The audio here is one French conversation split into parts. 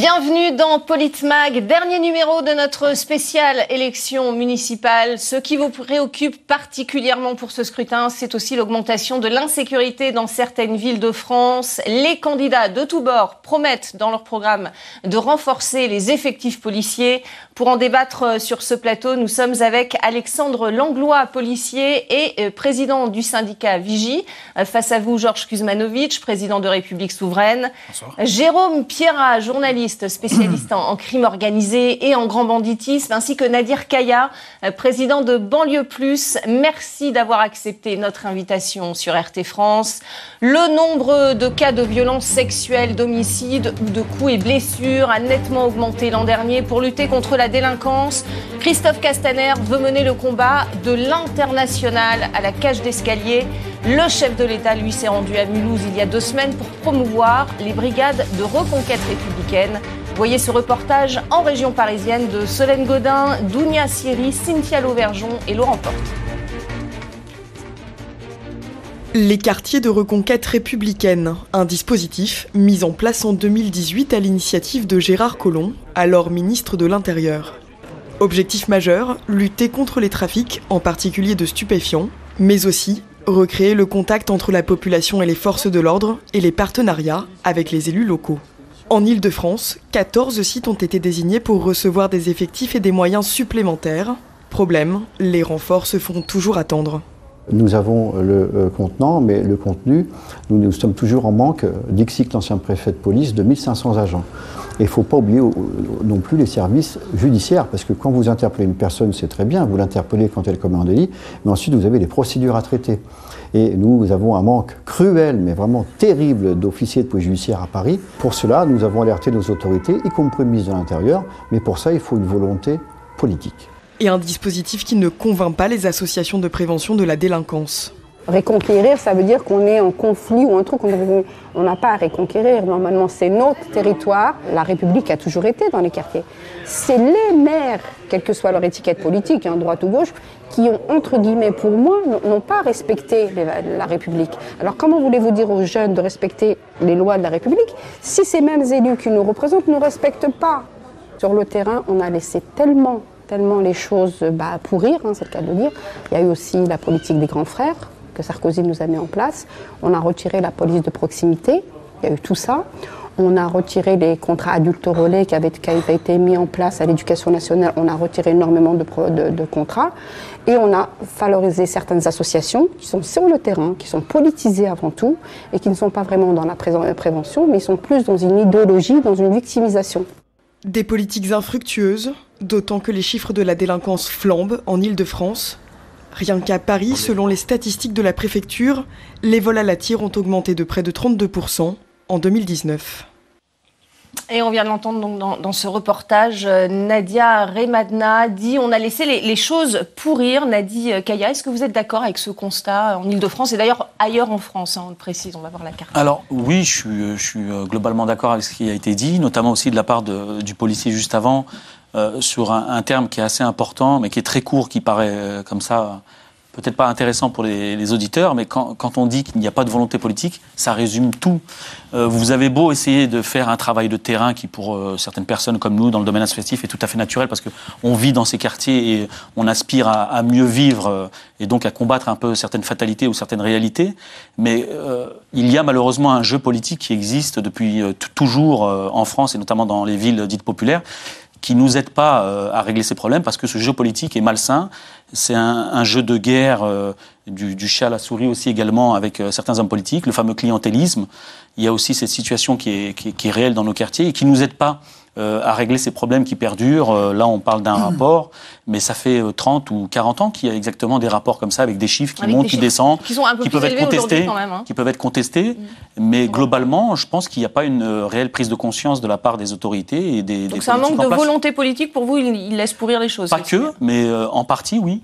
Bienvenue dans Politmag, dernier numéro de notre spéciale élection municipale. Ce qui vous préoccupe particulièrement pour ce scrutin, c'est aussi l'augmentation de l'insécurité dans certaines villes de France. Les candidats de tous bords promettent dans leur programme de renforcer les effectifs policiers. Pour en débattre sur ce plateau, nous sommes avec Alexandre Langlois, policier et euh, président du syndicat Vigie. Euh, face à vous, Georges Kuzmanovic, président de République Souveraine. Bonsoir. Jérôme Pierrat, journaliste spécialiste en, crime organisé et en grand banditisme, ainsi que Nadir Kaya, euh, président de Banlieue Plus. Merci d'avoir accepté notre invitation sur RT France. Le nombre de cas de violences sexuelles, d'homicides ou de coups et blessures a nettement augmenté l'an dernier. Pour lutter contre la délinquance, Christophe Castaner veut mener le combat de l'international à la cage d'escalier. Le chef de l'État, lui, s'est rendu à Mulhouse il y a deux semaines pour promouvoir les brigades de reconquête républicaine. Voyez ce reportage en région parisienne de Solène Godin, Dounia Siri, Cynthia Lauvergeon et Laurent Porte. Les quartiers de reconquête républicaine, un dispositif mis en place en 2018 à l'initiative de Gérard Collomb, alors ministre de l'Intérieur. Objectif majeur, lutter contre les trafics, en particulier de stupéfiants, mais aussi recréer le contact entre la population et les forces de l'ordre et les partenariats avec les élus locaux. En Ile-de-France, 14 sites ont été désignés pour recevoir des effectifs et des moyens supplémentaires. Problème, les renforts se font toujours attendre. Nous avons le euh, contenant, mais le contenu, nous, sommes toujours en manque, Dixit, l'ancien préfet de police, de 1500 agents. Et il ne faut pas oublier non plus les services judiciaires, parce que quand vous interpellez une personne, c'est très bien, vous l'interpellez quand elle commet un délit, mais ensuite vous avez les procédures à traiter. Et nous avons un manque cruel, mais vraiment terrible, d'officiers de police judiciaire à Paris. Pour cela, nous avons alerté nos autorités, y compris le ministre de l'Intérieur, mais pour ça, il faut une volonté politique. Et un dispositif qui ne convainc pas les associations de prévention de la délinquance. Reconquérir, ça veut dire qu'on est en conflit ou un truc. On n'a pas à reconquérir. Normalement, c'est notre territoire. La République a toujours été dans les quartiers. C'est les maires, quelle que soit leur étiquette politique, hein, droite ou gauche, qui ont, entre guillemets, pour moi, n'ont pas respecté la République. Alors comment voulez-vous dire aux jeunes de respecter les lois de la République si ces mêmes élus qui nous représentent ne respectent pas Sur le terrain, on a laissé tellement tellement les choses bah, pourrir, hein, c'est le cas de le dire. Il y a eu aussi la politique des grands frères, que Sarkozy nous a mis en place. On a retiré la police de proximité. Il y a eu tout ça. On a retiré les contrats adultes relais qui avaient, été mis en place à l'éducation nationale. On a retiré énormément de, contrats. Et on a valorisé certaines associations qui sont sur le terrain, qui sont politisées avant tout, et qui ne sont pas vraiment dans la prévention, mais ils sont plus dans une idéologie, dans une victimisation. Des politiques infructueuses, d'autant que les chiffres de la délinquance flambent en Ile-de-France. Rien qu'à Paris, selon les statistiques de la préfecture, les vols à la tire ont augmenté de près de 32% en 2019. Et on vient de l'entendre donc dans, ce reportage, euh, Nadia Remadna dit on a laissé les, choses pourrir. Nadia Kaya, est-ce que vous êtes d'accord avec ce constat en Ile-de-France et d'ailleurs ailleurs en France hein, On le précise, on va voir la carte. Alors oui, je suis, je suis euh, globalement d'accord avec ce qui a été dit, notamment aussi de la part du policier juste avant. Euh, sur un, terme qui est assez important, mais qui est très court, qui paraît euh, comme ça peut-être pas intéressant pour les, auditeurs, mais quand, on dit qu'il n'y a pas de volonté politique, ça résume tout. Euh, vous avez beau essayer de faire un travail de terrain qui, pour certaines personnes comme nous, dans le domaine associatif, est tout à fait naturel parce qu'on vit dans ces quartiers et on aspire à, mieux vivre et donc à combattre un peu certaines fatalités ou certaines réalités. Mais il y a malheureusement un jeu politique qui existe depuis toujours en France et notamment dans les villes dites populaires qui nous aide pas euh, à régler ces problèmes parce que ce jeu politique est malsain. C'est un, jeu de guerre euh, du, chat à la souris aussi également avec euh, certains hommes politiques, le fameux clientélisme. Il y a aussi cette situation qui est, qui est réelle dans nos quartiers et qui nous aide pas euh, à régler ces problèmes qui perdurent. Euh, là, on parle d'un mmh. rapport, mais ça fait 30 euh, ou 40 ans qu'il y a exactement des rapports comme ça avec des chiffres qui montent, qui descendent, qui, peuvent être contestés, hein. qui peuvent être contestés. Mmh. Mais globalement, je pense qu'il n'y a pas une réelle prise de conscience de la part des autorités et des. Donc c'est un manque de volonté politique pour vous. Il, laisse pourrir les choses. Pas que, mais en partie, oui.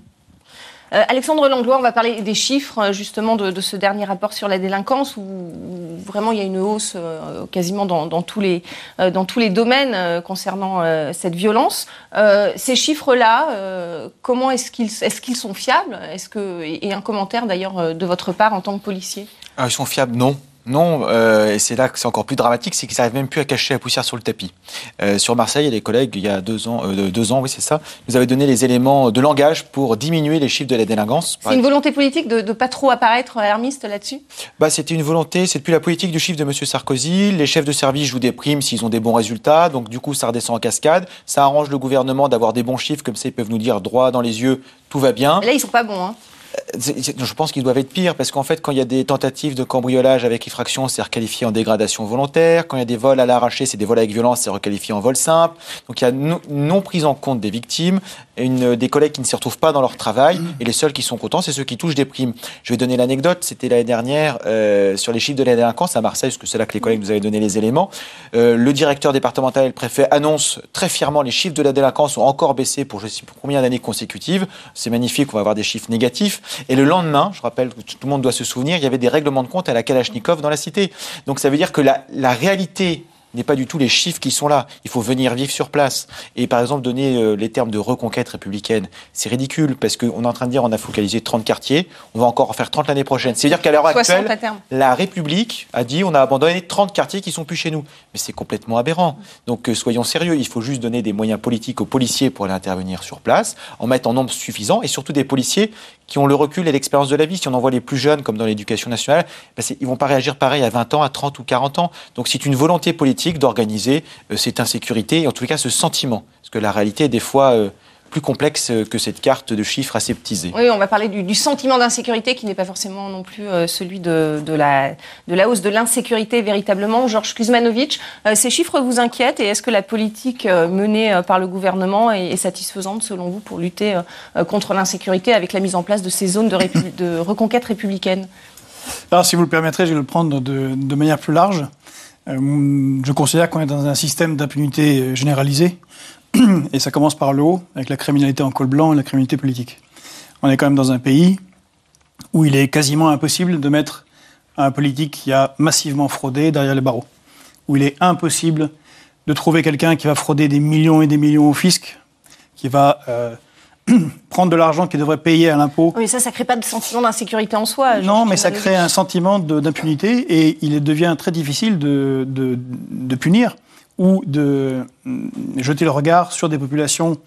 Euh, Alexandre Langlois, on va parler des chiffres euh, justement de, ce dernier rapport sur la délinquance où, vraiment il y a une hausse euh, quasiment dans, tous les, domaines concernant cette violence. ces chiffres-là, comment est-ce qu'ils est sont fiables? Que, Et un commentaire d'ailleurs de votre part en tant que policier? Ah, Ils sont fiables, non. Non, euh, et c'est là que c'est encore plus dramatique, c'est qu'ils n'arrivent même plus à cacher la poussière sur le tapis. Euh, sur Marseille, les collègues, il y a deux ans, euh, deux ans, oui c'est ça, nous avaient donné les éléments de langage pour diminuer les chiffres de la délinquance. C'est une volonté politique de ne pas trop apparaître alarmiste là-dessus? Bah, C'était une volonté, c'est depuis la politique du chiffre de M. Sarkozy. Les chefs de service jouent des primes s'ils ont des bons résultats, donc du coup ça redescend en cascade. Ça arrange le gouvernement d'avoir des bons chiffres, comme ça ils peuvent nous dire droit dans les yeux, tout va bien. là, ils sont pas bons. Hein. Je pense qu'ils doivent être pires parce qu'en fait, quand il y a des tentatives de cambriolage avec effraction, c'est requalifié en dégradation volontaire. Quand il y a des vols à l'arraché, c'est des vols avec violence, c'est requalifié en vol simple. Donc il y a non, prise en compte des victimes, une, des collègues qui ne s'y retrouvent pas dans leur travail et les seuls qui sont contents, c'est ceux qui touchent des primes. Je vais donner l'anecdote. C'était l'année dernière euh, sur les chiffres de la délinquance à Marseille, parce que c'est là que les collègues nous avaient donné les éléments. Euh, le directeur départemental et le préfet annoncent très fièrement les chiffres de la délinquance ont encore baissé pour je sais combien d'années consécutives. C'est magnifique, on va avoir des chiffres négatifs. Et le lendemain, je rappelle que tout le monde doit se souvenir, il y avait des règlements de compte à la Kalachnikov dans la cité. Donc ça veut dire que la réalité n'est pas du tout les chiffres qui sont là. Il faut venir vivre sur place. Et par exemple, donner euh, les termes de reconquête républicaine, c'est ridicule parce qu'on est en train de dire on a focalisé 30 quartiers, on va encore en faire 30 l'année prochaine. C'est-à-dire qu'à l'heure actuelle, la République a dit on a abandonné 30 quartiers qui sont plus chez nous. Mais c'est complètement aberrant. Donc euh, soyons sérieux, il faut juste donner des moyens politiques aux policiers pour aller intervenir sur place, en mettre en nombre suffisant et surtout des policiers qui ont le recul et l'expérience de la vie. Si on envoie les plus jeunes, comme dans l'éducation nationale, ben ils vont pas réagir pareil à 20 ans, à 30 ou 40 ans. Donc c'est une volonté politique d'organiser euh, cette insécurité, et en tout cas ce sentiment. Parce que la réalité des fois euh, plus complexe que cette carte de chiffres aseptisée. Oui, on va parler du, sentiment d'insécurité qui n'est pas forcément non plus euh, celui de, la, de la hausse de l'insécurité véritablement. Georges Kuzmanovic, euh, ces chiffres vous inquiètent et est-ce que la politique euh, menée par le gouvernement est, satisfaisante selon vous pour lutter contre l'insécurité avec la mise en place de ces zones de, de reconquête républicaine? Alors, si vous le permettrez, je vais le prendre de, de manière plus large. je considère qu'on est dans un système d'impunité généralisée et ça commence par le haut, avec la criminalité en col blanc et la criminalité politique. On est quand même dans un pays où il est quasiment impossible de mettre un politique qui a massivement fraudé derrière les barreaux. Où il est impossible de trouver quelqu'un qui va frauder des millions et des millions au fisc, qui va euh, prendre de l'argent qu'il devrait payer à l'impôt. Oui, ça, ça crée pas de sentiment d'insécurité en soi. Non, mais ça crée un sentiment d'impunité et il devient très difficile de, de, de punir ou de mm, jeter le regard sur des populations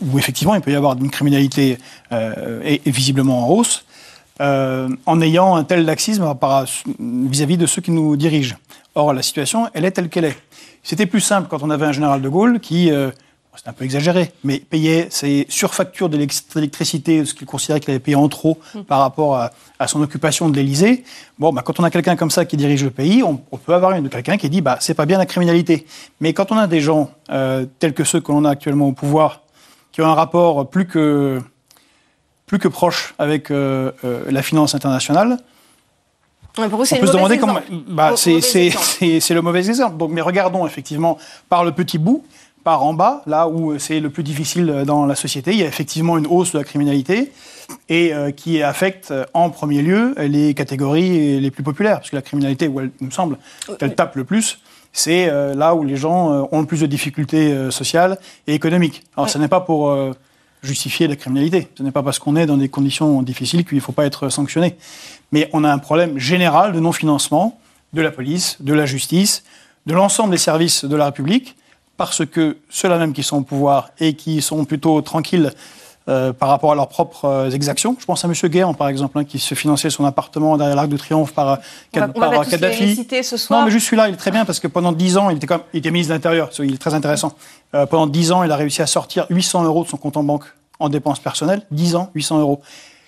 où effectivement il peut y avoir une criminalité euh, visiblement en hausse, euh, en ayant un tel laxisme vis-à-vis de ceux qui nous dirigent. Or, la situation, elle est telle qu'elle est. C'était plus simple quand on avait un général de Gaulle qui euh, c'est un peu exagéré, mais payait ses surfactures d'électricité, ce qu'il considérait qu'il avait payé en trop mm. par rapport à, son occupation de l'Élysée. Bon, bah, quand on a quelqu'un comme ça qui dirige le pays, on, peut avoir une, quelqu'un qui dit bah, c'est pas bien la criminalité. Mais quand on a des gens euh, tels que ceux que l'on a actuellement au pouvoir, qui ont un rapport plus que, plus que proche avec euh, euh, la finance internationale, on peut se demander comment. Bah, c'est le mauvais exemple. Donc, mais regardons effectivement par le petit bout par en bas, là où c'est le plus difficile dans la société. Il y a effectivement une hausse de la criminalité et euh, qui affecte euh, en premier lieu les catégories les plus populaires, parce que la criminalité, où elle, il me semble, elle tape le plus, c'est euh, là où les gens ont le plus de difficultés sociales et économiques. Alors, ce n'est pas pour justifier la criminalité. Ce n'est pas parce qu'on est dans des conditions difficiles qu'il ne faut pas être sanctionné. Mais on a un problème général de non-financement de la police, de la justice, de l'ensemble des services de la République parce que ceux-là même qui sont au pouvoir et qui sont plutôt tranquilles euh, par rapport à leurs propres euh, exactions. Je pense à M. Guéant, par exemple, hein, qui se finançait son appartement derrière l'Arc de Triomphe par, euh, on par Kadhafi. Ce soir. Non, mais juste celui-là, il est très bien parce que pendant 10 ans, il était, comme, il était ministre de l'Intérieur, il est très intéressant. pendant 10 ans, il a réussi à sortir 800 euros de son compte en banque en dépenses personnelles. 10 ans, 800 euros.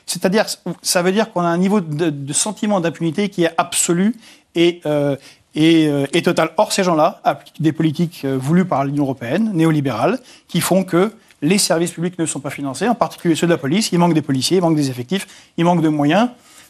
C'est-à-dire, ça veut dire qu'on a un niveau de, de sentiment d'impunité qui est absolu et, euh, et, Total. Or, ces gens-là appliquent des politiques euh, voulues par l'Union européenne, néolibérales, qui font que les services publics ne sont pas financés, en particulier ceux de la police. Il manque des policiers, il manque des effectifs, il manque de moyens.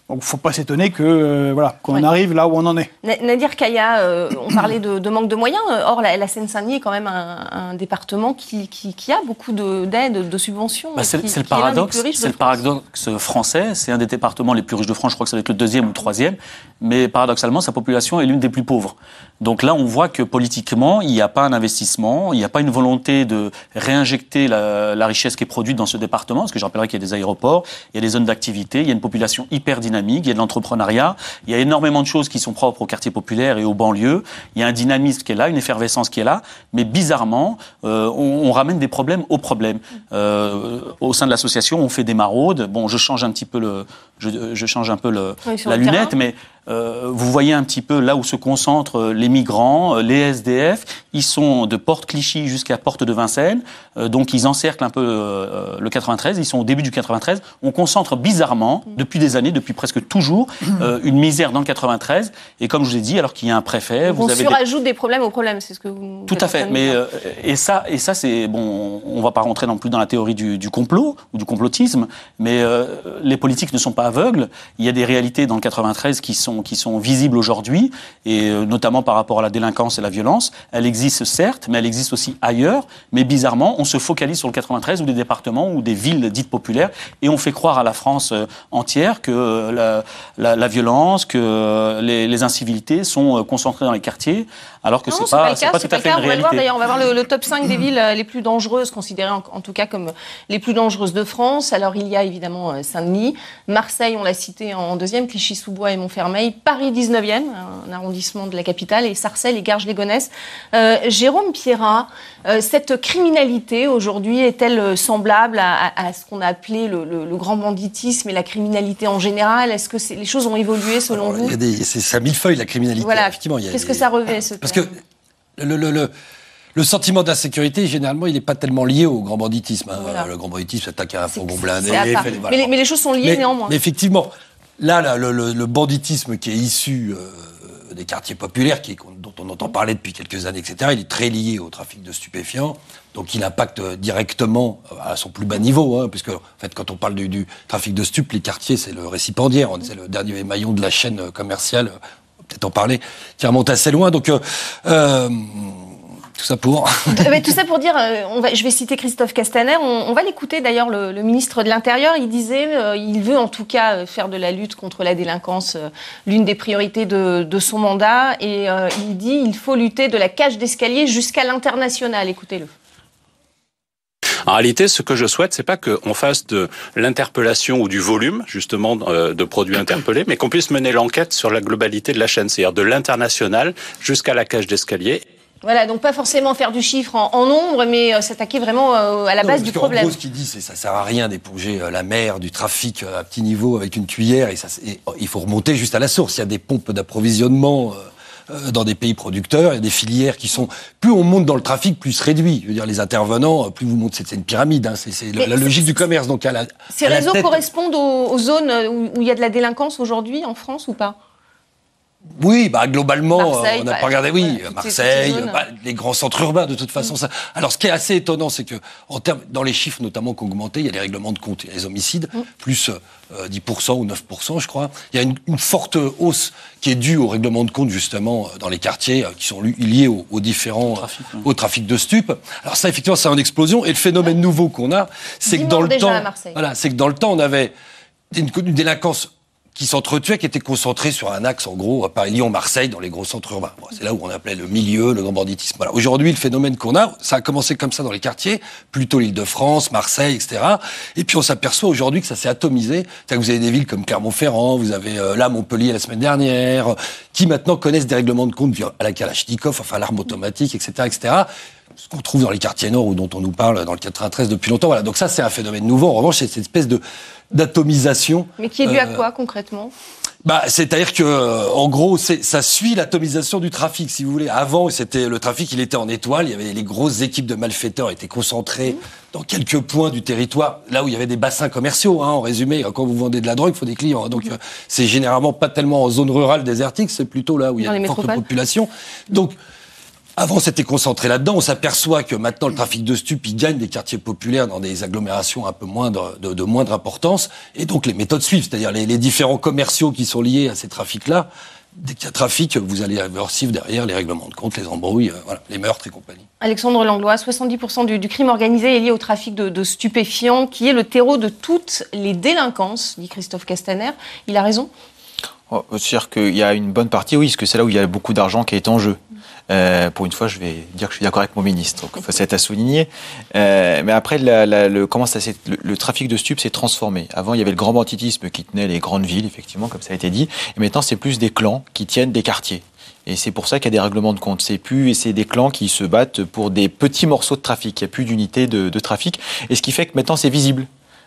Donc, il ne faut pas s'étonner que euh, voilà qu'on arrive là où on en est. Nadir Kaya, euh, on parlait de, manque de moyens. Or, la, Seine-Saint-Denis est quand même un, département qui, qui, a beaucoup d'aides, de, subventions. Bah, c'est le paradoxe. C'est le paradoxe français. C'est un des départements les plus riches de France. Je crois que ça va être le deuxième ou le troisième. Mais paradoxalement, sa population est l'une des plus pauvres. Donc là, on voit que politiquement, il n'y a pas un investissement, il n'y a pas une volonté de réinjecter la, la richesse qui est produite dans ce département. Parce que je rappellerai qu'il y a des aéroports, il y a des zones d'activité, il y a une population hyper dynamique dynamique, il y a de l'entrepreneuriat, il y a énormément de choses qui sont propres aux quartiers populaires et aux banlieues. Il y a un dynamisme qui est là, une effervescence qui est là, mais bizarrement, euh, on, ramène des problèmes aux problèmes. Euh, au sein de l'association, on fait des maraudes. Bon, je change un petit peu le, je, change un peu le, la lunette, mais euh, vous voyez un petit peu là où se concentrent euh, les migrants, euh, les SDF. Ils sont de Porte Clichy jusqu'à Porte de Vincennes, donc ils encerclent un peu le 93. Ils sont au début du 93. On concentre bizarrement, depuis des années, depuis presque toujours, une misère dans le 93. Et comme je vous ai dit, alors qu'il y a un préfet, vous on avez surajoute des... des... problèmes aux problèmes, c'est ce que vous. Tout à fait. Mais et ça, et ça, c'est bon. On va pas rentrer non plus dans la théorie du, du complot ou du complotisme, mais les politiques ne sont pas aveugles. Il y a des réalités dans le 93 qui sont qui sont visibles aujourd'hui, et euh, notamment par rapport à la délinquance et la violence. Elle existe certes, mais elle existe aussi ailleurs. Mais bizarrement, on se focalise sur le 93 ou des départements ou des villes dites populaires, et on fait croire à la France euh, entière que euh, la, violence, que les, incivilités sont concentrées dans les quartiers, alors que c'est pas, pas, pas tout à fait une on Va voir, d'ailleurs, on va voir le, top 5 des villes les plus dangereuses, considérées en, en, tout cas comme les plus dangereuses de France. Alors il y a évidemment Saint-Denis, Marseille, on l'a cité en deuxième, Clichy-sous-Bois et Montfermeil. Paris 19e, un arrondissement de la capitale, et Sarcelles et Garges-les-Gonesse. Euh, Jérôme Pierrat, euh, cette criminalité aujourd'hui est-elle semblable à, ce qu'on a appelé le, grand banditisme et la criminalité en général? Est-ce que les choses ont évolué selon vous? C'est ça millefeuille la criminalité. Voilà. Qu'est-ce que ça revêt ce Parce que le, le sentiment d'insécurité, généralement, il n'est pas tellement lié au grand banditisme. Hein. Le grand banditisme attaque à un fourgon blindé. Mais, mais, les choses sont liées néanmoins. Mais effectivement, Là, le, banditisme qui est issu euh, des quartiers populaires, qui, dont on entend parler depuis quelques années, etc., il est très lié au trafic de stupéfiants. Donc il impacte directement euh, à son plus bas niveau, hein, puisque en fait, quand on parle du, trafic de stupes, les quartiers, c'est le récipiendaire, c'est le dernier maillon de la chaîne commerciale, peut-être en parler, qui remonte assez loin. Donc euh, tout ça pour. Mais tout ça pour dire, euh, je vais citer Christophe Castaner. On, va l'écouter d'ailleurs, le, ministre de l'Intérieur. Il disait, euh, il veut en tout cas euh, faire de la lutte contre la délinquance l'une des priorités de, son mandat. Et il dit, il faut lutter de la cage d'escalier jusqu'à l'international. Écoutez-le. En réalité, ce que je souhaite, c'est pas qu'on fasse de l'interpellation ou du volume, justement, de produits interpellés, mais qu'on puisse mener l'enquête sur la globalité de la chaîne, c'est-à-dire de l'international jusqu'à la cage d'escalier. Voilà, donc pas forcément faire du chiffre en, nombre, mais euh, s'attaquer vraiment euh, à la base du problème. En gros, ce qu'il dit, c'est ça sert à rien d'éponger euh, la mer, du trafic à petit niveau avec une cuillère, et, ça, il faut remonter juste à la source. Il y a des pompes d'approvisionnement dans des pays producteurs, il y a des filières qui sont plus on monte dans le trafic, plus se réduit. Je veux dire, les intervenants, plus vous montez, c'est une pyramide. Hein, c'est la logique du commerce. Donc à la, ces réseaux correspondent aux, zones où il y a de la délinquance aujourd'hui en France ou pas? Oui, bah globalement, on n'a pas regardé. Oui, Marseille, bah, les grands centres urbains, de toute façon. Ça. Alors, ce qui est assez étonnant, c'est que en termes, dans les chiffres notamment qui ont augmenté, il y a les règlements de compte, il y a les homicides, mm. plus 10% euh, ou 9%, je crois. Il y a une, forte hausse qui est due au règlement de compte justement euh, dans les quartiers euh, qui sont liés aux, différents trafic, au trafic de stupes. Alors ça, effectivement, c'est en explosion. Et le phénomène nouveau qu'on a, c'est que dans le temps, voilà, c'est que dans le temps, on avait une, une délinquance qui s'entretuaient, qui étaient concentrés sur un axe, en gros, à Paris, Lyon, Marseille, dans les gros centres urbains. c'est là où on appelait le milieu, le grand banditisme. Voilà. Aujourd'hui, le phénomène qu'on a, ça a commencé comme ça dans les quartiers, plutôt l'Île-de-France, Marseille, etc. Et puis on s'aperçoit aujourd'hui que ça s'est atomisé. cest que vous avez des villes comme Clermont-Ferrand, vous avez euh, là Montpellier la semaine dernière, qui maintenant connaissent des règlements de compte à la Kalachnikov, enfin l'arme automatique, etc., etc ce qu'on trouve dans les quartiers nord ou dont on nous parle dans le 93 depuis longtemps. Voilà. Donc ça, c'est un phénomène nouveau. En revanche, c'est cette espèce de d'atomisation. Mais qui est dû à euh, quoi concrètement? Bah, c'est-à-dire que, euh, en gros, ça suit l'atomisation du trafic, si vous voulez. Avant, c'était le trafic, il était en étoile. Il y avait les grosses équipes de malfaiteurs étaient concentrées mmh. dans quelques points du territoire, là où il y avait des bassins commerciaux. Hein, en résumé, quand vous vendez de la drogue, il faut des clients. Hein. donc, mmh. euh, c'est généralement pas tellement en zone rurale désertique, c'est plutôt là où il y a une forte population. Donc, avant, c'était concentré là-dedans. On s'aperçoit que maintenant, le trafic de stupes, il gagne des quartiers populaires dans des agglomérations un peu moindre, de, moindre importance. Et donc, les méthodes suivent, c'est-à-dire les, différents commerciaux qui sont liés à ces trafics-là. Dès qu'il y a trafic, vous allez avoir suivre derrière les règlements de compte, les embrouilles, euh, les meurtres et compagnie. Alexandre Langlois, 70% du, crime organisé est lié au trafic de, de, stupéfiants, qui est le terreau de toutes les délinquances, dit Christophe Castaner. Il a raison? Oh, C'est-à-dire qu'il y a une bonne partie, oui, parce que c'est là où il y a beaucoup d'argent qui est en jeu. Euh, pour une fois, je vais dire que je suis d'accord avec mon ministre. Donc, ça c'est à souligner. Euh, mais après, le, comment ça, le, le, trafic de stupes s'est transformé. Avant, il y avait le grand banditisme qui tenait les grandes villes, effectivement, comme ça a été dit. Et maintenant, c'est plus des clans qui tiennent des quartiers. Et c'est pour ça qu'il y a des règlements de compte. C'est plus, et c'est des clans qui se battent pour des petits morceaux de trafic. Il n'y a plus d'unité de, de, trafic. Et ce qui fait que maintenant, c'est visible.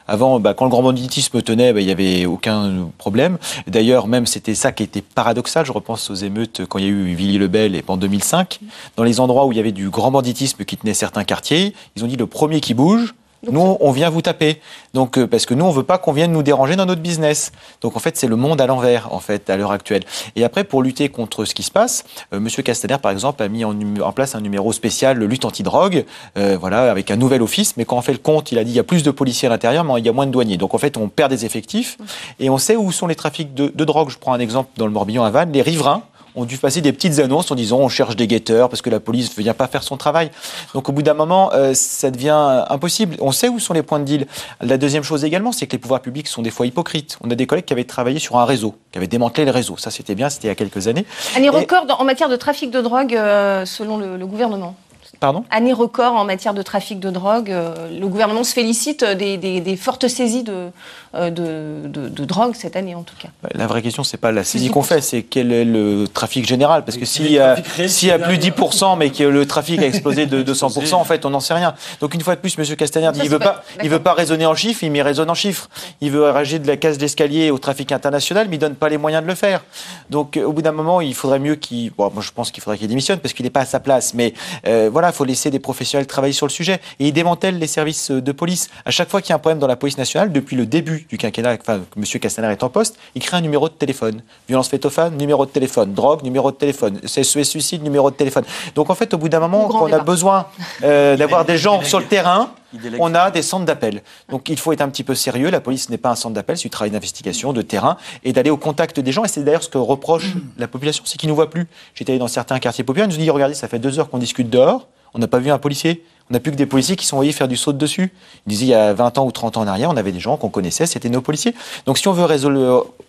Avant, bah, quand le grand banditisme tenait, bah, il n'y avait aucun problème. D'ailleurs, même c'était ça qui était paradoxal. Je repense aux émeutes quand il y a eu Villiers-le-Bel et en 2005. Dans les endroits où il y avait du grand banditisme qui tenait certains quartiers, ils ont dit le premier qui bouge, nous, on vient vous taper. Donc, euh, parce que nous, on veut pas qu'on vienne nous déranger dans notre business. Donc, en fait, c'est le monde à l'envers, en fait, à l'heure actuelle. Et après, pour lutter contre ce qui se passe, euh, Monsieur Castaner, par exemple, a mis en, place un numéro spécial, le lutte anti-drogue, euh, voilà, avec un nouvel office. Mais quand on fait le compte, il a dit il y a plus de policiers à l'intérieur, mais il y a moins de douaniers. Donc, en fait, on perd des effectifs. Et on sait où sont les trafics de, de drogue. Je prends un exemple dans le Morbihan à Vannes, les riverains ont dû passer des petites annonces en disant on cherche des guetteurs parce que la police ne vient pas faire son travail. Donc au bout d'un moment, euh, ça devient impossible. On sait où sont les points de deal. La deuxième chose également, c'est que les pouvoirs publics sont des fois hypocrites. On a des collègues qui avaient travaillé sur un réseau, qui avaient démantelé le réseau. Ça, c'était bien, c'était il y a quelques années. Année record en matière de trafic de drogue euh, selon le gouvernement. Pardon? Année record en matière de trafic de drogue. Euh, le gouvernement se félicite des, fortes saisies euh, de, de, drogue cette année, en tout cas. La vraie question, c'est pas la saisie qu'on fait, c'est quel est le trafic général? Parce que s'il y a, y a plus 10%, mais que le trafic a explosé de 200%, en fait, on n'en sait rien. Donc, une fois de plus, M. Castaner dit il veut pas, il veut pas raisonner en chiffres, il met raisonne en chiffres. Il veut rager de la case d'escalier au trafic international, mais il donne pas les moyens de le faire. Donc, au bout d'un moment, il faudrait mieux qu'il. Bon, moi, je pense qu'il faudrait qu'il démissionne parce qu'il n'est pas à sa place. Mais euh, voilà, il faut laisser des professionnels travailler sur le sujet. Et il démantèle les services de police. À chaque fois qu'il y a un problème dans la police nationale, depuis le début du quinquennat, enfin, que M. Castaner est en poste, il crée un numéro de téléphone. Violence faite aux femmes, numéro de téléphone. Drogue, numéro de téléphone. CSE suicide, numéro de téléphone. Donc en fait, au bout d'un moment, quand on a besoin euh, d'avoir des gens sur le terrain, on a des centres d'appel. Donc il faut être un petit peu sérieux. La police n'est pas un centre d'appel, c'est du travail d'investigation, de terrain, et d'aller au contact des gens. Et c'est d'ailleurs ce que reproche la population, c'est qu'ils ne nous voient plus. J'étais allé dans certains quartiers populaires, ils nous ont dit, regardez, ça fait deux heures qu'on discute dehors. On n'a pas vu un policier. On n'a plus que des policiers qui sont envoyés faire du saut de dessus. Ils disaient il y a 20 ans ou 30 ans en arrière, on avait des gens qu'on connaissait, c'était nos policiers. Donc si on veut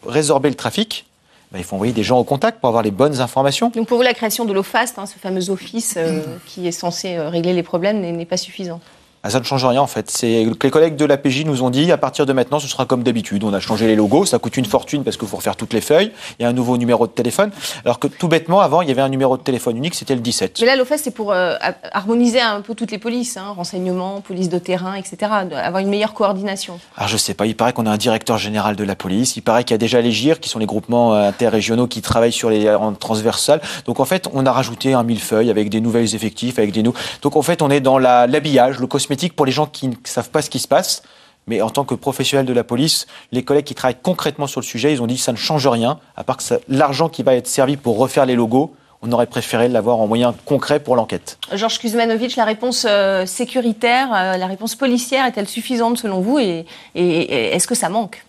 résorber le trafic, bah, il faut envoyer des gens au contact pour avoir les bonnes informations. Donc pour vous, la création de l'OFAST, hein, ce fameux office euh, qui est censé euh, régler les problèmes, n'est pas suffisant ça ne change rien en fait. C'est les collègues de l'APJ nous ont dit à partir de maintenant ce sera comme d'habitude. On a changé les logos, ça coûte une fortune parce qu'il faut refaire toutes les feuilles. Il y a un nouveau numéro de téléphone. Alors que tout bêtement avant il y avait un numéro de téléphone unique, c'était le 17. Mais là l'OFES c'est pour euh, harmoniser un peu toutes les polices, hein, renseignement, police de terrain, etc. Avoir une meilleure coordination. Alors je sais pas. Il paraît qu'on a un directeur général de la police. Il paraît qu'il y a déjà les GIR qui sont les groupements euh, interrégionaux qui travaillent sur les en transversales. Donc en fait on a rajouté un millefeuille avec des nouvelles effectifs, avec des nous. Donc en fait on est dans l'habillage, le cosmétique pour les gens qui ne savent pas ce qui se passe. Mais en tant que professionnel de la police, les collègues qui travaillent concrètement sur le sujet, ils ont dit que ça ne change rien, à part que l'argent qui va être servi pour refaire les logos, on aurait préféré l'avoir en moyen concret pour l'enquête. Georges Kuzmanovic, la réponse euh, sécuritaire, euh, la réponse policière est-elle suffisante selon vous et, est-ce que ça manque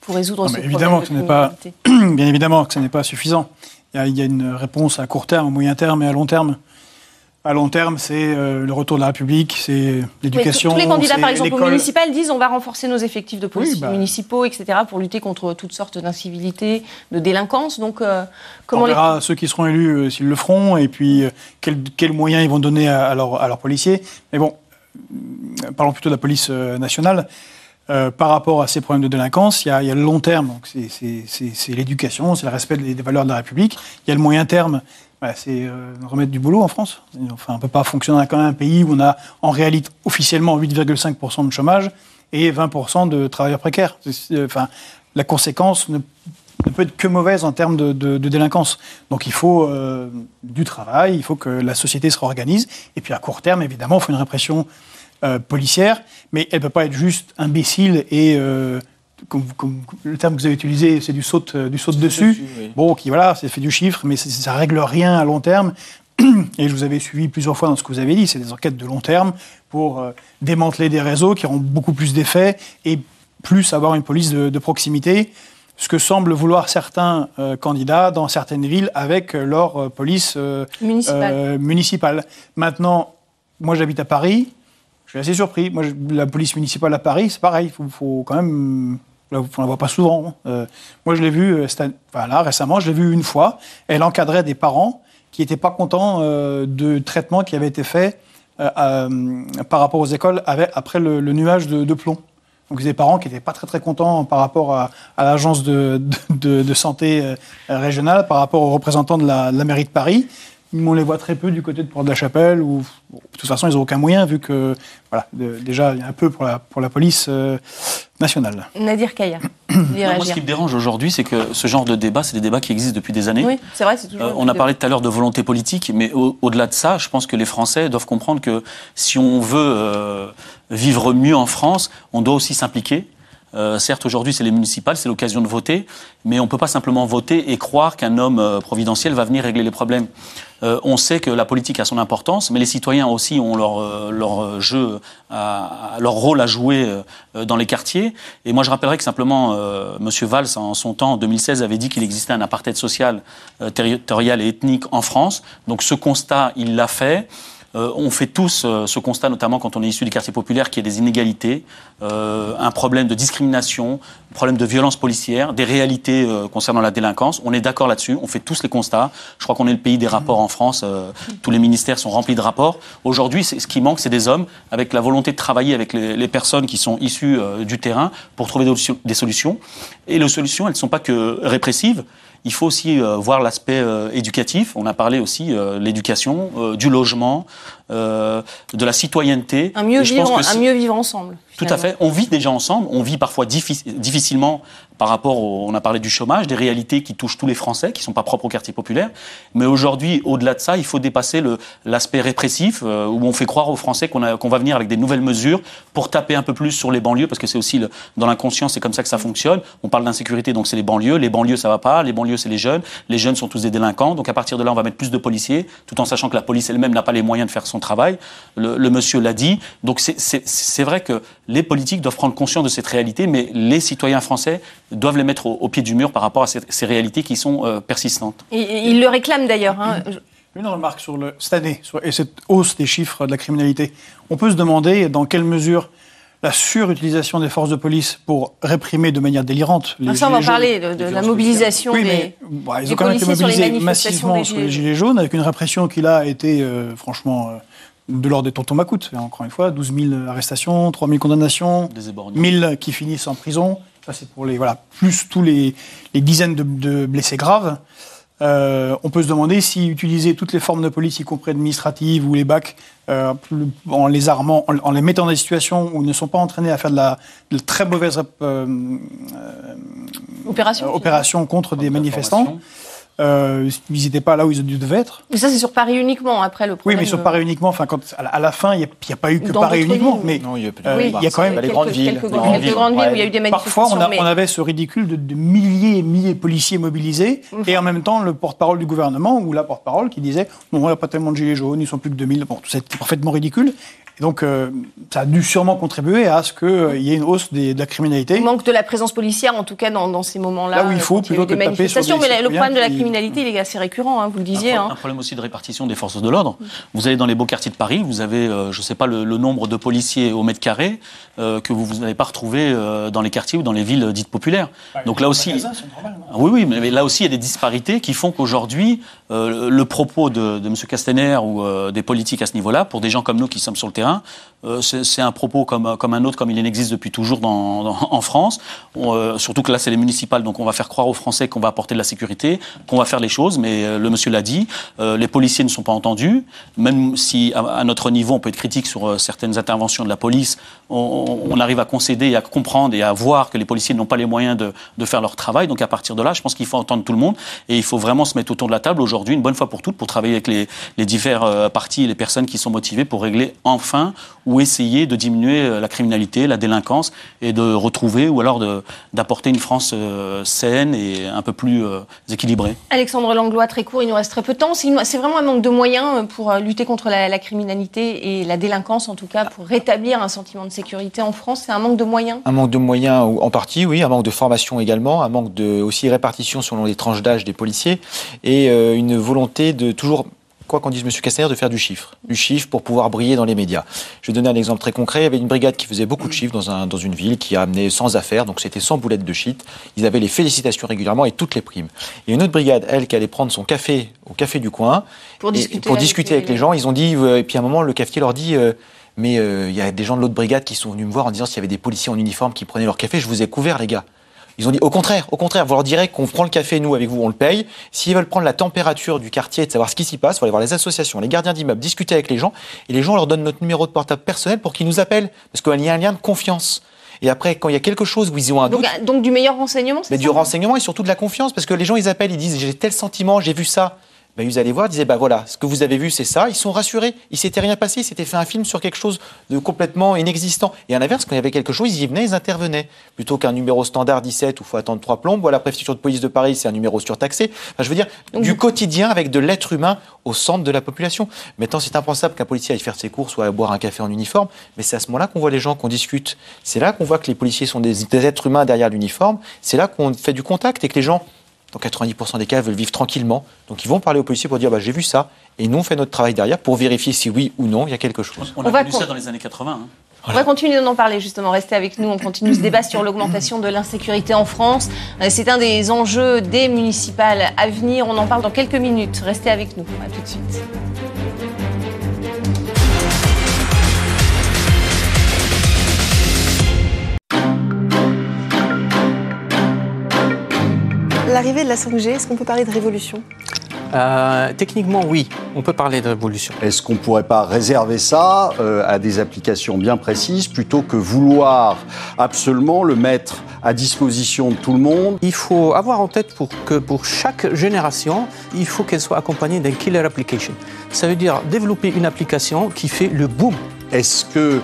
pour résoudre ce évidemment problème que pas, Bien évidemment que ce n'est pas suffisant. il y, a, une réponse à court terme, à moyen terme et à long terme. À long terme, c'est euh, le retour de la République, c'est l'éducation. tous les candidats, par exemple, au municipal, disent on va renforcer nos effectifs de police bah. municipaux, etc., pour lutter contre toutes sortes d'incivilités, de délinquance. Donc, euh, comment on verra ceux qui seront élus euh, s'ils le feront, et puis quels moyens ils vont donner à, leurs policiers. Mais bon, parlons plutôt de la police nationale. par rapport à ces problèmes de délinquance, il y a, le long terme, c'est l'éducation, c'est le respect des, des, valeurs de la République. Il y a le moyen terme, bah, c'est euh, remettre du boulot en France. Enfin, on ne peut pas fonctionner comme un pays où on a en réalité officiellement 8,5% de chômage et 20% de travailleurs précaires. Euh, enfin, la conséquence ne, peut être que mauvaise en termes de, délinquance. Donc il faut euh, du travail, il faut que la société se réorganise. Et puis à court terme, évidemment, il faut une répression policière, mais elle ne peut pas être juste imbécile et comme, le terme que vous avez utilisé, c'est du saut, euh, du saut dessus. Bon, qui voilà, c'est fait du chiffre, mais ça règle rien à long terme. Et je vous avais suivi plusieurs fois dans ce que vous avez dit, c'est des enquêtes de long terme pour euh, démanteler des réseaux qui auront beaucoup plus d'effets et plus avoir une police de, proximité, ce que semblent vouloir certains euh, candidats dans certaines villes avec leur police municipale. municipale. Maintenant, moi j'habite à Paris, je suis assez surpris. Moi, la police municipale à Paris, c'est pareil, il faut, quand même on la voit pas souvent. Euh, moi, je l'ai vu, euh, là, récemment, je l'ai vu une fois. Elle encadrait des parents qui n'étaient pas contents du traitement qui avait été fait par rapport aux écoles après le, nuage de, plomb. Donc des parents qui n'étaient pas très très contents par rapport à, l'agence de, santé régionale, par rapport aux représentants de la mairie de Paris on les voit très peu du côté de Port-de-la-Chapelle, où de toute façon, ils n'ont aucun moyen, vu que, voilà, déjà, il y a un peu pour la, pour la police euh, nationale. Nadir Kaya. moi, ce qui me dérange aujourd'hui, c'est que ce genre de débat, c'est des débats qui existent depuis des années. Oui, c'est vrai, c'est toujours. Euh, on a parlé tout à l'heure de volonté politique, mais au-delà de ça, je pense que les Français doivent comprendre que si on veut euh, vivre mieux en France, on doit aussi s'impliquer. Euh, certes, aujourd'hui, c'est les municipales, c'est l'occasion de voter, mais on ne peut pas simplement voter et croire qu'un homme euh, providentiel va venir régler les problèmes. Euh, on sait que la politique a son importance, mais les citoyens aussi ont leur, leur jeu, leur rôle à jouer dans les quartiers. Et moi, je rappellerai que simplement, M. Valls, en son temps, en 2016, avait dit qu'il existait un apartheid social, territorial et ethnique en France. Donc ce constat, il l'a fait. Euh, on fait tous euh, ce constat, notamment quand on est issu des quartiers populaires, qu'il y a des inégalités, euh, un problème de discrimination, un problème de violence policière, des réalités concernant la délinquance. On est d'accord là-dessus, on fait tous les constats. Je crois qu'on est le pays des rapports en France. tous les ministères sont remplis de rapports. Aujourd'hui, ce qui manque, c'est des hommes avec la volonté de travailler avec les, personnes qui sont issues du terrain pour trouver des solutions. Et les solutions, elles ne sont pas que répressives. Il faut aussi euh, voir l'aspect euh, éducatif. On a parlé aussi de euh, l'éducation, du logement, de la citoyenneté. Un mieux, vivre, un mieux vivre ensemble. Tout à fait. On vit déjà ensemble. On vit parfois difficilement par rapport, au, on a parlé du chômage, des réalités qui touchent tous les Français, qui ne sont pas propres au quartier populaire. Mais aujourd'hui, au-delà de ça, il faut dépasser l'aspect répressif, euh, où on fait croire aux Français qu'on va venir avec des nouvelles mesures pour taper un peu plus sur les banlieues, parce que c'est aussi le, dans l'inconscient, c'est comme ça que ça fonctionne. On parle d'insécurité, donc c'est les banlieues. Les banlieues, ça va pas. Les banlieues, c'est les jeunes. Les jeunes sont tous des délinquants. Donc à partir de là, on va mettre plus de policiers, tout en sachant que la police elle-même n'a pas les moyens de faire son travail. Le, le monsieur l'a dit. Donc c'est vrai que les politiques doivent prendre conscience de cette réalité, mais les citoyens français doivent les mettre au, pied du mur par rapport à ces, réalités qui sont euh, persistantes. Et, ils le réclament d'ailleurs. Hein. Une remarque sur le, cette année sur, et cette hausse des chiffres de la criminalité. On peut se demander dans quelle mesure la surutilisation des forces de police pour réprimer de manière délirante les Ça, on va parler de, la mobilisation oui, des, bah, Ils ont quand même été mobilisés massivement sur les Gilets jaunes, avec une répression qui, là, a été euh, franchement... Euh, de l'ordre des tontons macoutes. Encore une fois, 12 000 arrestations, 3 000 condamnations, 1000 qui finissent en prison. Ça, c'est pour les, voilà, plus tous les, dizaines de, blessés graves. Euh, on peut se demander si utiliser toutes les formes de police, y compris administratives ou les bacs, euh, en les armant, en, les mettant dans des situations où ils ne sont pas entraînés à faire de la très mauvaise euh, opération, contre des manifestants, euh, ils n'étaient pas là où ils devaient être. Mais ça, c'est sur Paris uniquement, après le problème. Oui, mais sur Paris uniquement, enfin, quand, à la fin, il n'y a, pas eu que Paris uniquement. Mais non, il y a, euh, il y a quand même les grandes villes. Quelques, grandes villes où il y a eu des manifestations. Parfois, on, avait ce ridicule de, milliers et milliers de policiers mobilisés, et en même temps, le porte-parole du gouvernement, ou la porte-parole, qui disait Non, il n'y a pas tellement de gilets jaunes, ils sont plus que 2000. Bon, c'était parfaitement ridicule donc, euh, ça a dû sûrement contribuer à ce qu'il euh, y ait une hausse de la criminalité. Il manque de la présence policière, en tout cas, dans, ces moments-là. Là où il faut, plutôt que de taper sur des Mais le problème de la criminalité, il est assez récurrent, hein, vous le disiez. Un, hein. un, problème aussi de répartition des forces de l'ordre. Vous allez dans les beaux quartiers de Paris, vous avez, euh, je ne sais pas, le, nombre de policiers au mètre carré que vous n'avez pas retrouvé dans les quartiers ou dans les villes dites populaires. Donc là aussi, oui, oui, mais là aussi, il y a des disparités qui font qu'aujourd'hui, le propos de, de M. Castaner ou des politiques à ce niveau-là, pour des gens comme nous qui sommes sur le terrain, euh, c'est un propos comme, comme un autre, comme il en existe depuis toujours dans, en France. Euh, surtout que là, c'est les municipales, donc on va faire croire aux Français qu'on va apporter de la sécurité, qu'on va faire les choses, mais euh, le monsieur l'a dit, les policiers ne sont pas entendus. Même si, à, notre niveau, on peut être critique sur certaines interventions de la police, on, arrive à concéder à comprendre et à voir que les policiers n'ont pas les moyens de, de, faire leur travail. Donc à partir de là, je pense qu'il faut entendre tout le monde et il faut vraiment se mettre autour de la table aujourd'hui, une bonne fois pour toutes, pour travailler avec les, les divers partis et les personnes qui sont motivées pour régler enfin ou essayer de diminuer euh, la criminalité, la délinquance et de retrouver ou alors d'apporter une France euh, saine et un peu plus euh, équilibrée. Alexandre Langlois, très court, il nous reste très peu de temps. C'est vraiment un manque de moyens pour lutter contre la, criminalité et la délinquance, en tout cas, pour rétablir un sentiment de sécurité en France. C'est un manque de moyens? Un manque de moyens en partie, oui, un manque de formation également, un manque de aussi répartition selon les tranches d'âge des policiers et une volonté de toujours quoi qu'en dise M. Castaner, de faire du chiffre. Du chiffre pour pouvoir briller dans les médias. Je vais donner un exemple très concret. Il y avait une brigade qui faisait beaucoup de chiffres dans, un, dans une ville, qui a amené 100 affaires, donc c'était 100 boulettes de shit. Ils avaient les félicitations régulièrement et toutes les primes. Et une autre brigade, elle, qui allait prendre son café au café du coin, pour discuter, pour discuter avec, les... gens, ils ont dit, euh, et puis à un moment, le cafetier leur dit... Euh, mais euh, il y a des gens de l'autre brigade qui sont venus me voir en disant s'il y avait des policiers en uniforme qui prenaient leur café, je vous ai couvert, les gars. Ils ont dit au contraire, au contraire, vous leur direz qu'on prend le café, nous, avec vous, on le paye. S'ils veulent prendre la température du quartier et de savoir ce qui s'y passe, il faut aller voir les associations, les gardiens d'immeubles, discuter avec les gens, et les gens leur donnent notre numéro de portable personnel pour qu'ils nous appellent, parce qu'il y a un lien de confiance. Et après, quand il y a quelque chose où ils ont un donc, doute. Donc, du meilleur renseignement, Mais du renseignement et surtout de la confiance, parce que les gens, ils appellent, ils disent j'ai tel sentiment, j'ai vu ça ben, ils allaient voir, ils disaient, bah voilà, ce que vous avez vu, c'est ça. Ils sont rassurés. Il s'était rien passé, ils s'étaient fait un film sur quelque chose de complètement inexistant. Et à l'inverse, quand il y avait quelque chose, ils y venaient, ils intervenaient. Plutôt qu'un numéro standard 17 où il faut attendre trois plombes, ou la préfecture de police de Paris, c'est un numéro surtaxé. Enfin, je veux dire, du quotidien avec de l'être humain au centre de la population. Maintenant, c'est impensable qu'un policier aille faire ses courses ou aille boire un café en uniforme, mais c'est à ce moment-là qu'on voit les gens, qu'on discute. C'est là qu'on voit que les policiers sont des, des êtres humains derrière l'uniforme. C'est là qu'on fait du contact et que les gens dans 90% des cas, veulent vivre tranquillement. Donc ils vont parler aux policiers pour dire bah, j'ai vu ça. Et nous, on fait notre travail derrière pour vérifier si oui ou non il y a quelque chose. On, a va connu ça dans les années 80. Hein. On va continuer d'en parler justement. Restez avec nous. On continue ce débat sur l'augmentation de l'insécurité en France. Euh, c'est un des enjeux des municipales à venir. On en parle dans quelques minutes. Restez avec nous. À tout de suite. L'arrivée de la 5G, est-ce qu'on peut parler de révolution? Euh, techniquement, oui, on peut parler de révolution. Est-ce qu'on ne pourrait pas réserver ça euh, à des applications bien précises plutôt que vouloir absolument le mettre à disposition de tout le monde? Il faut avoir en tête pour que pour chaque génération, il faut qu'elle soit accompagnée d'un killer application. Ça veut dire développer une application qui fait le boom. Est-ce que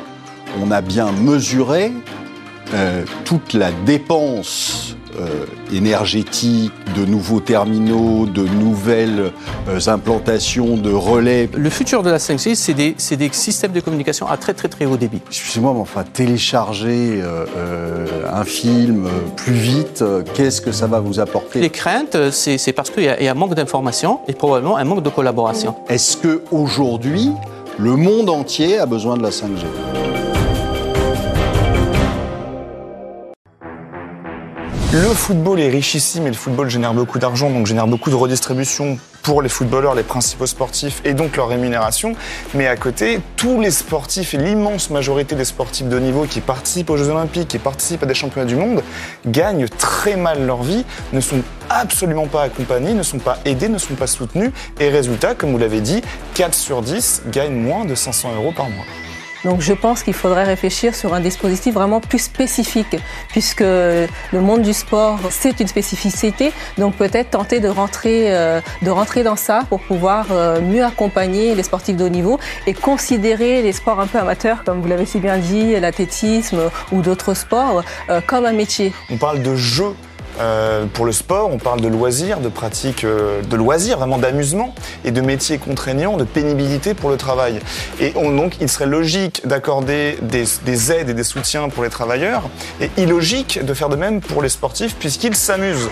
on a bien mesuré euh, toute la dépense euh, énergétique, de nouveaux terminaux, de nouvelles euh, implantations de relais. Le futur de la 5G, c'est des, des, systèmes de communication à très très très haut débit. Excusez-moi, mais enfin, télécharger euh, un film plus vite, qu'est-ce que ça va vous apporter? Les craintes, c'est parce qu'il y, y, a un manque d'information et probablement un manque de collaboration. Est-ce qu'aujourd'hui, le monde entier a besoin de la 5G Le football est richissime et le football génère beaucoup d'argent, donc génère beaucoup de redistribution pour les footballeurs, les principaux sportifs et donc leur rémunération. Mais à côté, tous les sportifs et l'immense majorité des sportifs de niveau qui participent aux Jeux Olympiques, qui participent à des championnats du monde, gagnent très mal leur vie, ne sont absolument pas accompagnés, ne sont pas aidés, ne sont pas soutenus. Et résultat, comme vous l'avez dit, 4 sur 10 gagnent moins de 500 euros par mois. Donc je pense qu'il faudrait réfléchir sur un dispositif vraiment plus spécifique, puisque le monde du sport, c'est une spécificité. Donc peut-être tenter de rentrer, euh, dans ça pour pouvoir euh, mieux accompagner les sportifs de haut niveau et considérer les sports un peu amateurs, comme vous l'avez si bien dit, l'athlétisme ou d'autres sports, euh, comme un métier. On parle de jeu euh, pour le sport, on parle de loisirs, de pratiques euh, de loisirs, vraiment d'amusement, et de métiers contraignants, de pénibilité pour le travail. Et donc, il serait logique d'accorder des, des, aides et des soutiens pour les travailleurs, et illogique de faire de même pour les sportifs, puisqu'ils s'amusent.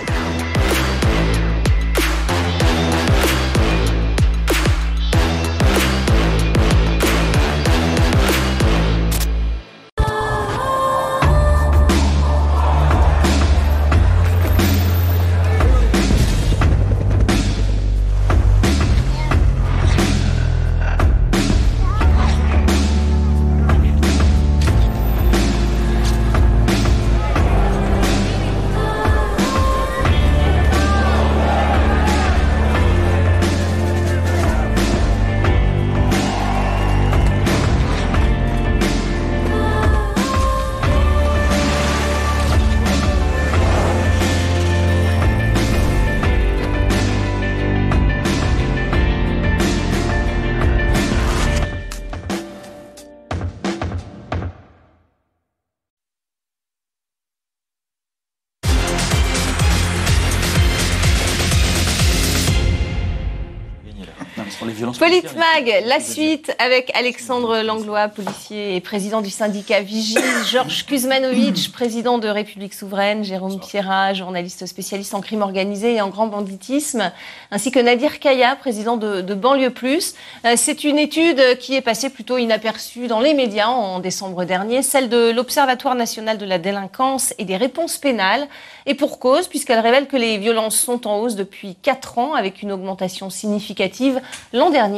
Politmag, la suite avec Alexandre Langlois, policier et président du syndicat Vigile, Georges Kuzmanovic, président de République Souveraine, Jérôme Pierrat, journaliste spécialiste en crime organisé et en grand banditisme, ainsi que Nadir Kaya, président de, de Banlieue Plus. Euh, c'est une étude qui est passée plutôt inaperçue dans les médias en décembre dernier, celle de l'Observatoire national de la délinquance et des réponses pénales. Et pour cause, puisqu'elle révèle que les violences sont en hausse depuis 4 ans, avec une augmentation significative l'an dernier.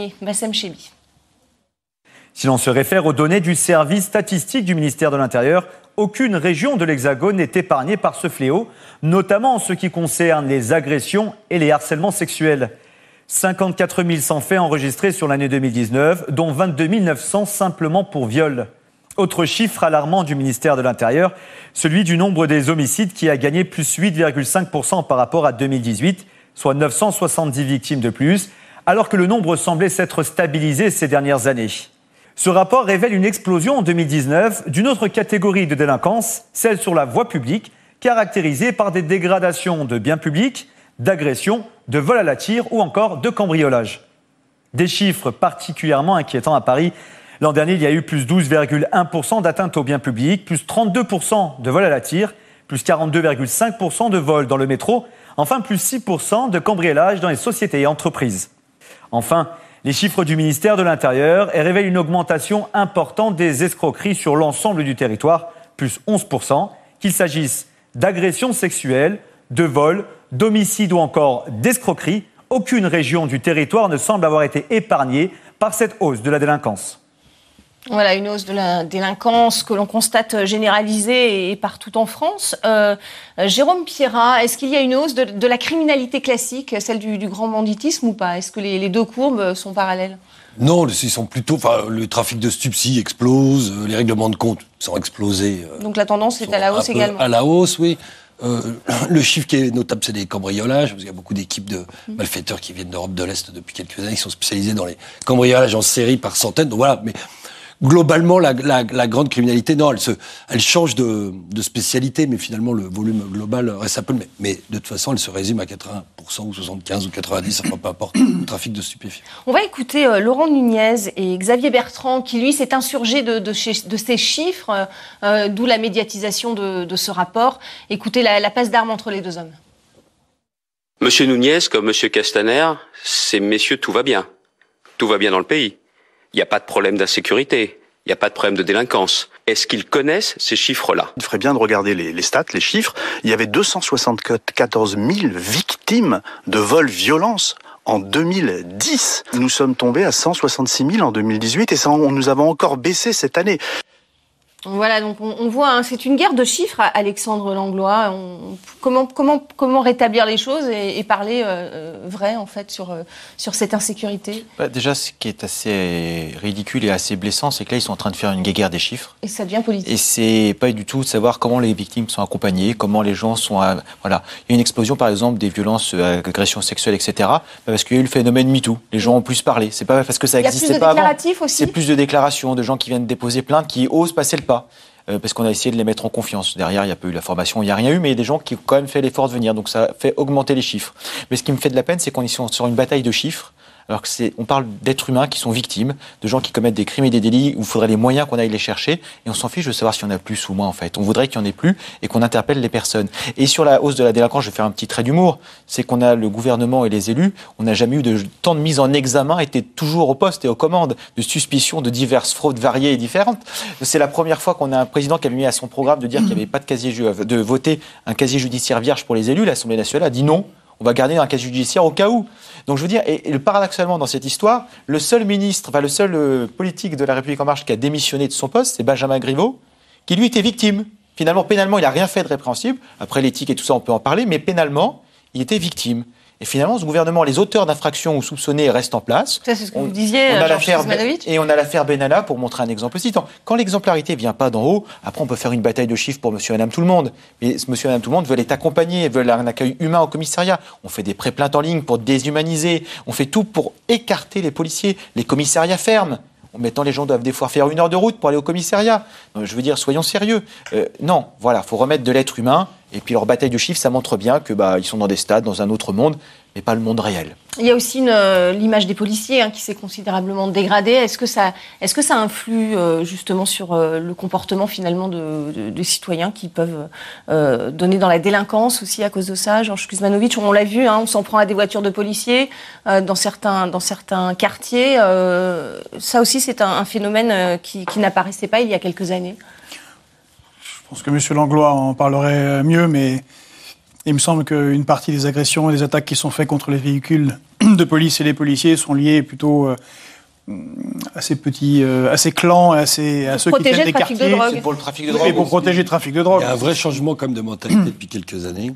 Si l'on se réfère aux données du service statistique du ministère de l'Intérieur, aucune région de l'Hexagone n'est épargnée par ce fléau, notamment en ce qui concerne les agressions et les harcèlements sexuels. 54 100 faits enregistrés sur l'année 2019, dont 22 900 simplement pour viol. Autre chiffre alarmant du ministère de l'Intérieur, celui du nombre des homicides qui a gagné plus 8,5% par rapport à 2018, soit 970 victimes de plus, alors que le nombre semblait s'être stabilisé ces dernières années. Ce rapport révèle une explosion en 2019 d'une autre catégorie de délinquance, celle sur la voie publique, caractérisée par des dégradations de biens publics, d'agressions, de vol à la tire ou encore de cambriolage. Des chiffres particulièrement inquiétants à Paris L'an dernier, il y a eu plus 12,1% d'atteintes aux biens publics, plus 32% de vols à la tire, plus 42,5% de vols dans le métro, enfin plus 6% de cambriolage dans les sociétés et entreprises. Enfin, les chiffres du ministère de l'Intérieur révèlent une augmentation importante des escroqueries sur l'ensemble du territoire, plus 11%, qu'il s'agisse d'agressions sexuelles, de vols, d'homicides ou encore d'escroqueries. Aucune région du territoire ne semble avoir été épargnée par cette hausse de la délinquance. Voilà, une hausse de la délinquance que l'on constate généralisée et partout en France. Euh, Jérôme Pierrat, est-ce qu'il y a une hausse de, la criminalité classique, celle du, grand banditisme ou pas? Est-ce que les, deux courbes sont parallèles? Non, ils sont plutôt. Enfin, le trafic de stupsi explose, les règlements de compte sont explosés. Euh, Donc la tendance est à la hausse également. À la hausse, oui. Euh, le chiffre qui est notable, c'est des cambriolages, parce qu'il y a beaucoup d'équipes de mm. malfaiteurs qui viennent d'Europe de l'Est depuis quelques années, qui sont spécialisés dans les cambriolages en série par centaines. Donc voilà, mais globalement, la, grande criminalité, non, elle, se, elle change de, spécialité, mais finalement, le volume global reste un peu. Mais, mais de toute façon, elle se résume à 80% ou 75 ou 90, peu importe, le trafic de stupéfiants. On va écouter euh, Laurent Nunez et Xavier Bertrand, qui lui s'est insurgé de, de, ces chiffres, euh, euh, d'où la médiatisation de, ce rapport. Écoutez la, la passe d'armes entre les deux hommes. Monsieur Nunez, comme Monsieur Castaner, ces messieurs, tout va bien. Tout va bien dans le pays. Il n'y a pas de problème d'insécurité. Il n'y a pas de problème de délinquance. Est-ce qu'ils connaissent ces chiffres-là? Il ferait bien de regarder les, stats, les chiffres. Il y avait 274 000 victimes de vols violences en 2010. Nous sommes tombés à 166 000 en 2018 et on, nous avons encore baissé cette année. Voilà, donc on, voit, hein, c'est une guerre de chiffres, Alexandre Langlois. comment, comment, comment rétablir les choses et, parler euh, euh, vrai, en fait, sur, euh, sur cette insécurité? Bah, Déjà, ce qui est assez ridicule et assez blessant, c'est que là, ils sont en train de faire une guerre des chiffres. Et ça devient politique. Et c'est pas du tout de savoir comment les victimes sont accompagnées, comment les gens sont. voilà. Il y a une explosion, par exemple, des violences, agressions sexuelles, etc. Bah, parce qu'il y a eu le phénomène MeToo. Les gens ont plus parlé. C'est pas parce que ça n'existait pas avant. aussi? C'est plus de déclarations, de gens qui viennent déposer plainte, qui osent passer le pas. Euh, parce qu'on a essayé de les mettre en confiance. Derrière, il n'y a pas eu la formation, il n'y a rien eu, mais il y a des gens qui ont quand même fait l'effort de venir, donc ça fait augmenter les chiffres. Mais ce qui me fait de la peine, c'est qu'on est sur une bataille de chiffres alors que c'est, on parle d'êtres humains qui sont victimes, de gens qui commettent des crimes et des délits où il faudrait les moyens qu'on aille les chercher, et on s'en fiche de savoir s'il y en a plus ou moins en fait. On voudrait qu'il y en ait plus et qu'on interpelle les personnes. Et sur la hausse de la délinquance, je vais faire un petit trait d'humour, c'est qu'on a le gouvernement et les élus, on n'a jamais eu de temps de mise en examen, étaient toujours au poste et aux commandes de suspicion de diverses fraudes variées et différentes. C'est la première fois qu'on a un président qui a mis à son programme de dire qu'il n'y avait pas de casier de voter un casier judiciaire vierge pour les élus. L'Assemblée nationale a dit non. On va garder un casier judiciaire au cas où. Donc je veux dire, et, et paradoxalement dans cette histoire, le seul ministre, enfin le seul euh, politique de la République en marche qui a démissionné de son poste, c'est Benjamin Griveaux, qui lui était victime. Finalement, pénalement, il n'a rien fait de répréhensible. Après l'éthique et tout ça, on peut en parler, mais pénalement, il était victime. Et finalement, ce gouvernement, les auteurs d'infractions ou soupçonnés restent en place. c'est ce que vous disiez, on a l'affaire Et on a l'affaire Benalla pour montrer un exemple citant. Quand l'exemplarité vient pas d'en haut, après on peut faire une bataille de chiffres pour monsieur et madame tout le monde. Mais monsieur et madame tout le monde veulent être accompagnés, veulent un accueil humain au commissariat. On fait des pré-plaintes en ligne pour déshumaniser. On fait tout pour écarter les policiers. Les commissariats ferment. Maintenant, les gens doivent des fois faire une heure de route pour aller au commissariat. Je veux dire, soyons sérieux. Euh, non, voilà, faut remettre de l'être humain. Et puis leur bataille de chiffres, ça montre bien que bah, ils sont dans des stades, dans un autre monde. mais pas le monde réel. Il y a aussi euh, l'image des policiers hein, qui s'est considérablement dégradée. Est-ce que ça, est-ce que ça influe euh, justement sur euh, le comportement finalement de, citoyens qui peuvent donner dans la délinquance aussi à cause de ça? Georges Kuzmanovic, on l'a vu, hein, on s'en prend à des voitures de policiers dans certains dans certains quartiers. ça aussi, c'est un, phénomène qui n'apparaissait pas il y a quelques années. Je pense que M. Langlois en parlerait mieux, mais il me semble qu'une partie des agressions et des attaques qui sont faites contre les véhicules de police et les policiers sont liées plutôt euh, à ces petits, euh, à ces clans, à, ces, à ceux qui tiennent des quartiers. C'est pour le trafic de drogue. Et pour protéger le trafic de drogue. Il y a un vrai changement comme de mentalité depuis quelques années.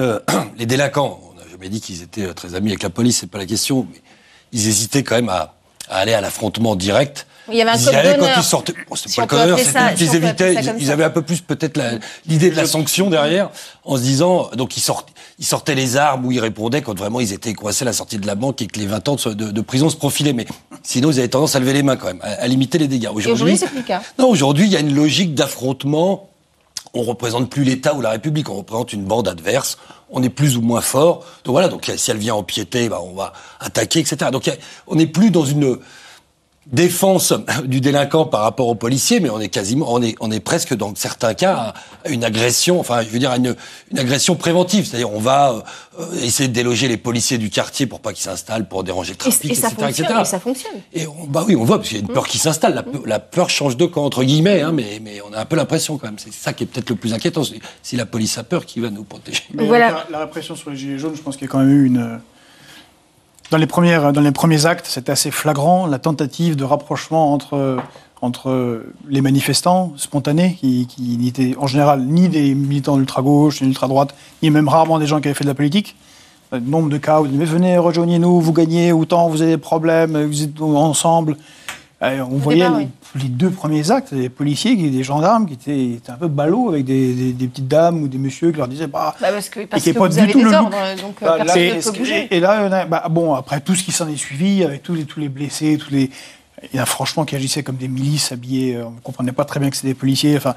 Euh, les délinquants, on n'a jamais dit qu'ils étaient très amis avec la police, c'est pas la question, mais ils hésitaient quand même à, à aller à l'affrontement direct il y avait un code d'honneur. quand ils sortaient. Bon, c'était pas le code c'était qu'ils évitaient. Ils, avaient un peu plus peut-être l'idée de la sanction derrière, en se disant donc ils sortaient, ils sortaient les armes où ils répondaient quand vraiment ils étaient coincés à la sortie de la banque et que les 20 ans de, de, prison se profilaient. Mais sinon, ils avaient tendance à lever les mains quand même, à, limiter les dégâts. Aujourd'hui, c'est plus le cas. Non, aujourd'hui, il y a une logique d'affrontement. On représente plus l'État ou la République, on représente une bande adverse on est plus ou moins fort. Donc voilà, donc si elle vient empiéter, bah, on va attaquer, etc. Donc on n'est plus dans une défense du délinquant par rapport au policier, mais on est quasiment, on est, on est presque dans certains cas à une agression, enfin, je veux dire, une, une agression préventive. C'est-à-dire, on va euh, essayer de déloger les policiers du quartier pour pas qu'ils s'installent, pour déranger le trafic, et, ça etc., fonctionne, Et ça fonctionne. Et bah oui, on voit parce qu'il y a une peur qui s'installe. La, peur change de camp entre guillemets, hein, mais, mais on a un peu l'impression quand même. C'est ça qui est peut-être le plus inquiétant. Si la police a peur, qui va nous protéger voilà. la, la répression sur les gilets jaunes, je pense qu'il y a quand même eu une dans les, premières, dans les premiers actes, c'était assez flagrant, la tentative de rapprochement entre, entre les manifestants spontanés, qui, n'étaient en général ni des militants d'ultra-gauche, ni d'ultra-droite, ni même rarement des gens qui avaient fait de la politique. Le nombre de cas où mais venez, rejoignez-nous, vous gagnez autant, vous avez des problèmes, vous êtes ensemble. On voyait les, deux premiers actes, des policiers, des gendarmes qui étaient, un peu ballots avec des, petites dames ou des messieurs qui leur disaient bah, bah parce que, parce que pas vous avez des ordres, donc euh, bah, personne ne peut bouger. Et là, bah, bon, après tout ce qui s'en est suivi, avec tous les, tous les blessés, tous les, il y a franchement qui agissaient comme des milices habillés, on ne comprenait pas très bien que c'était des policiers. Enfin,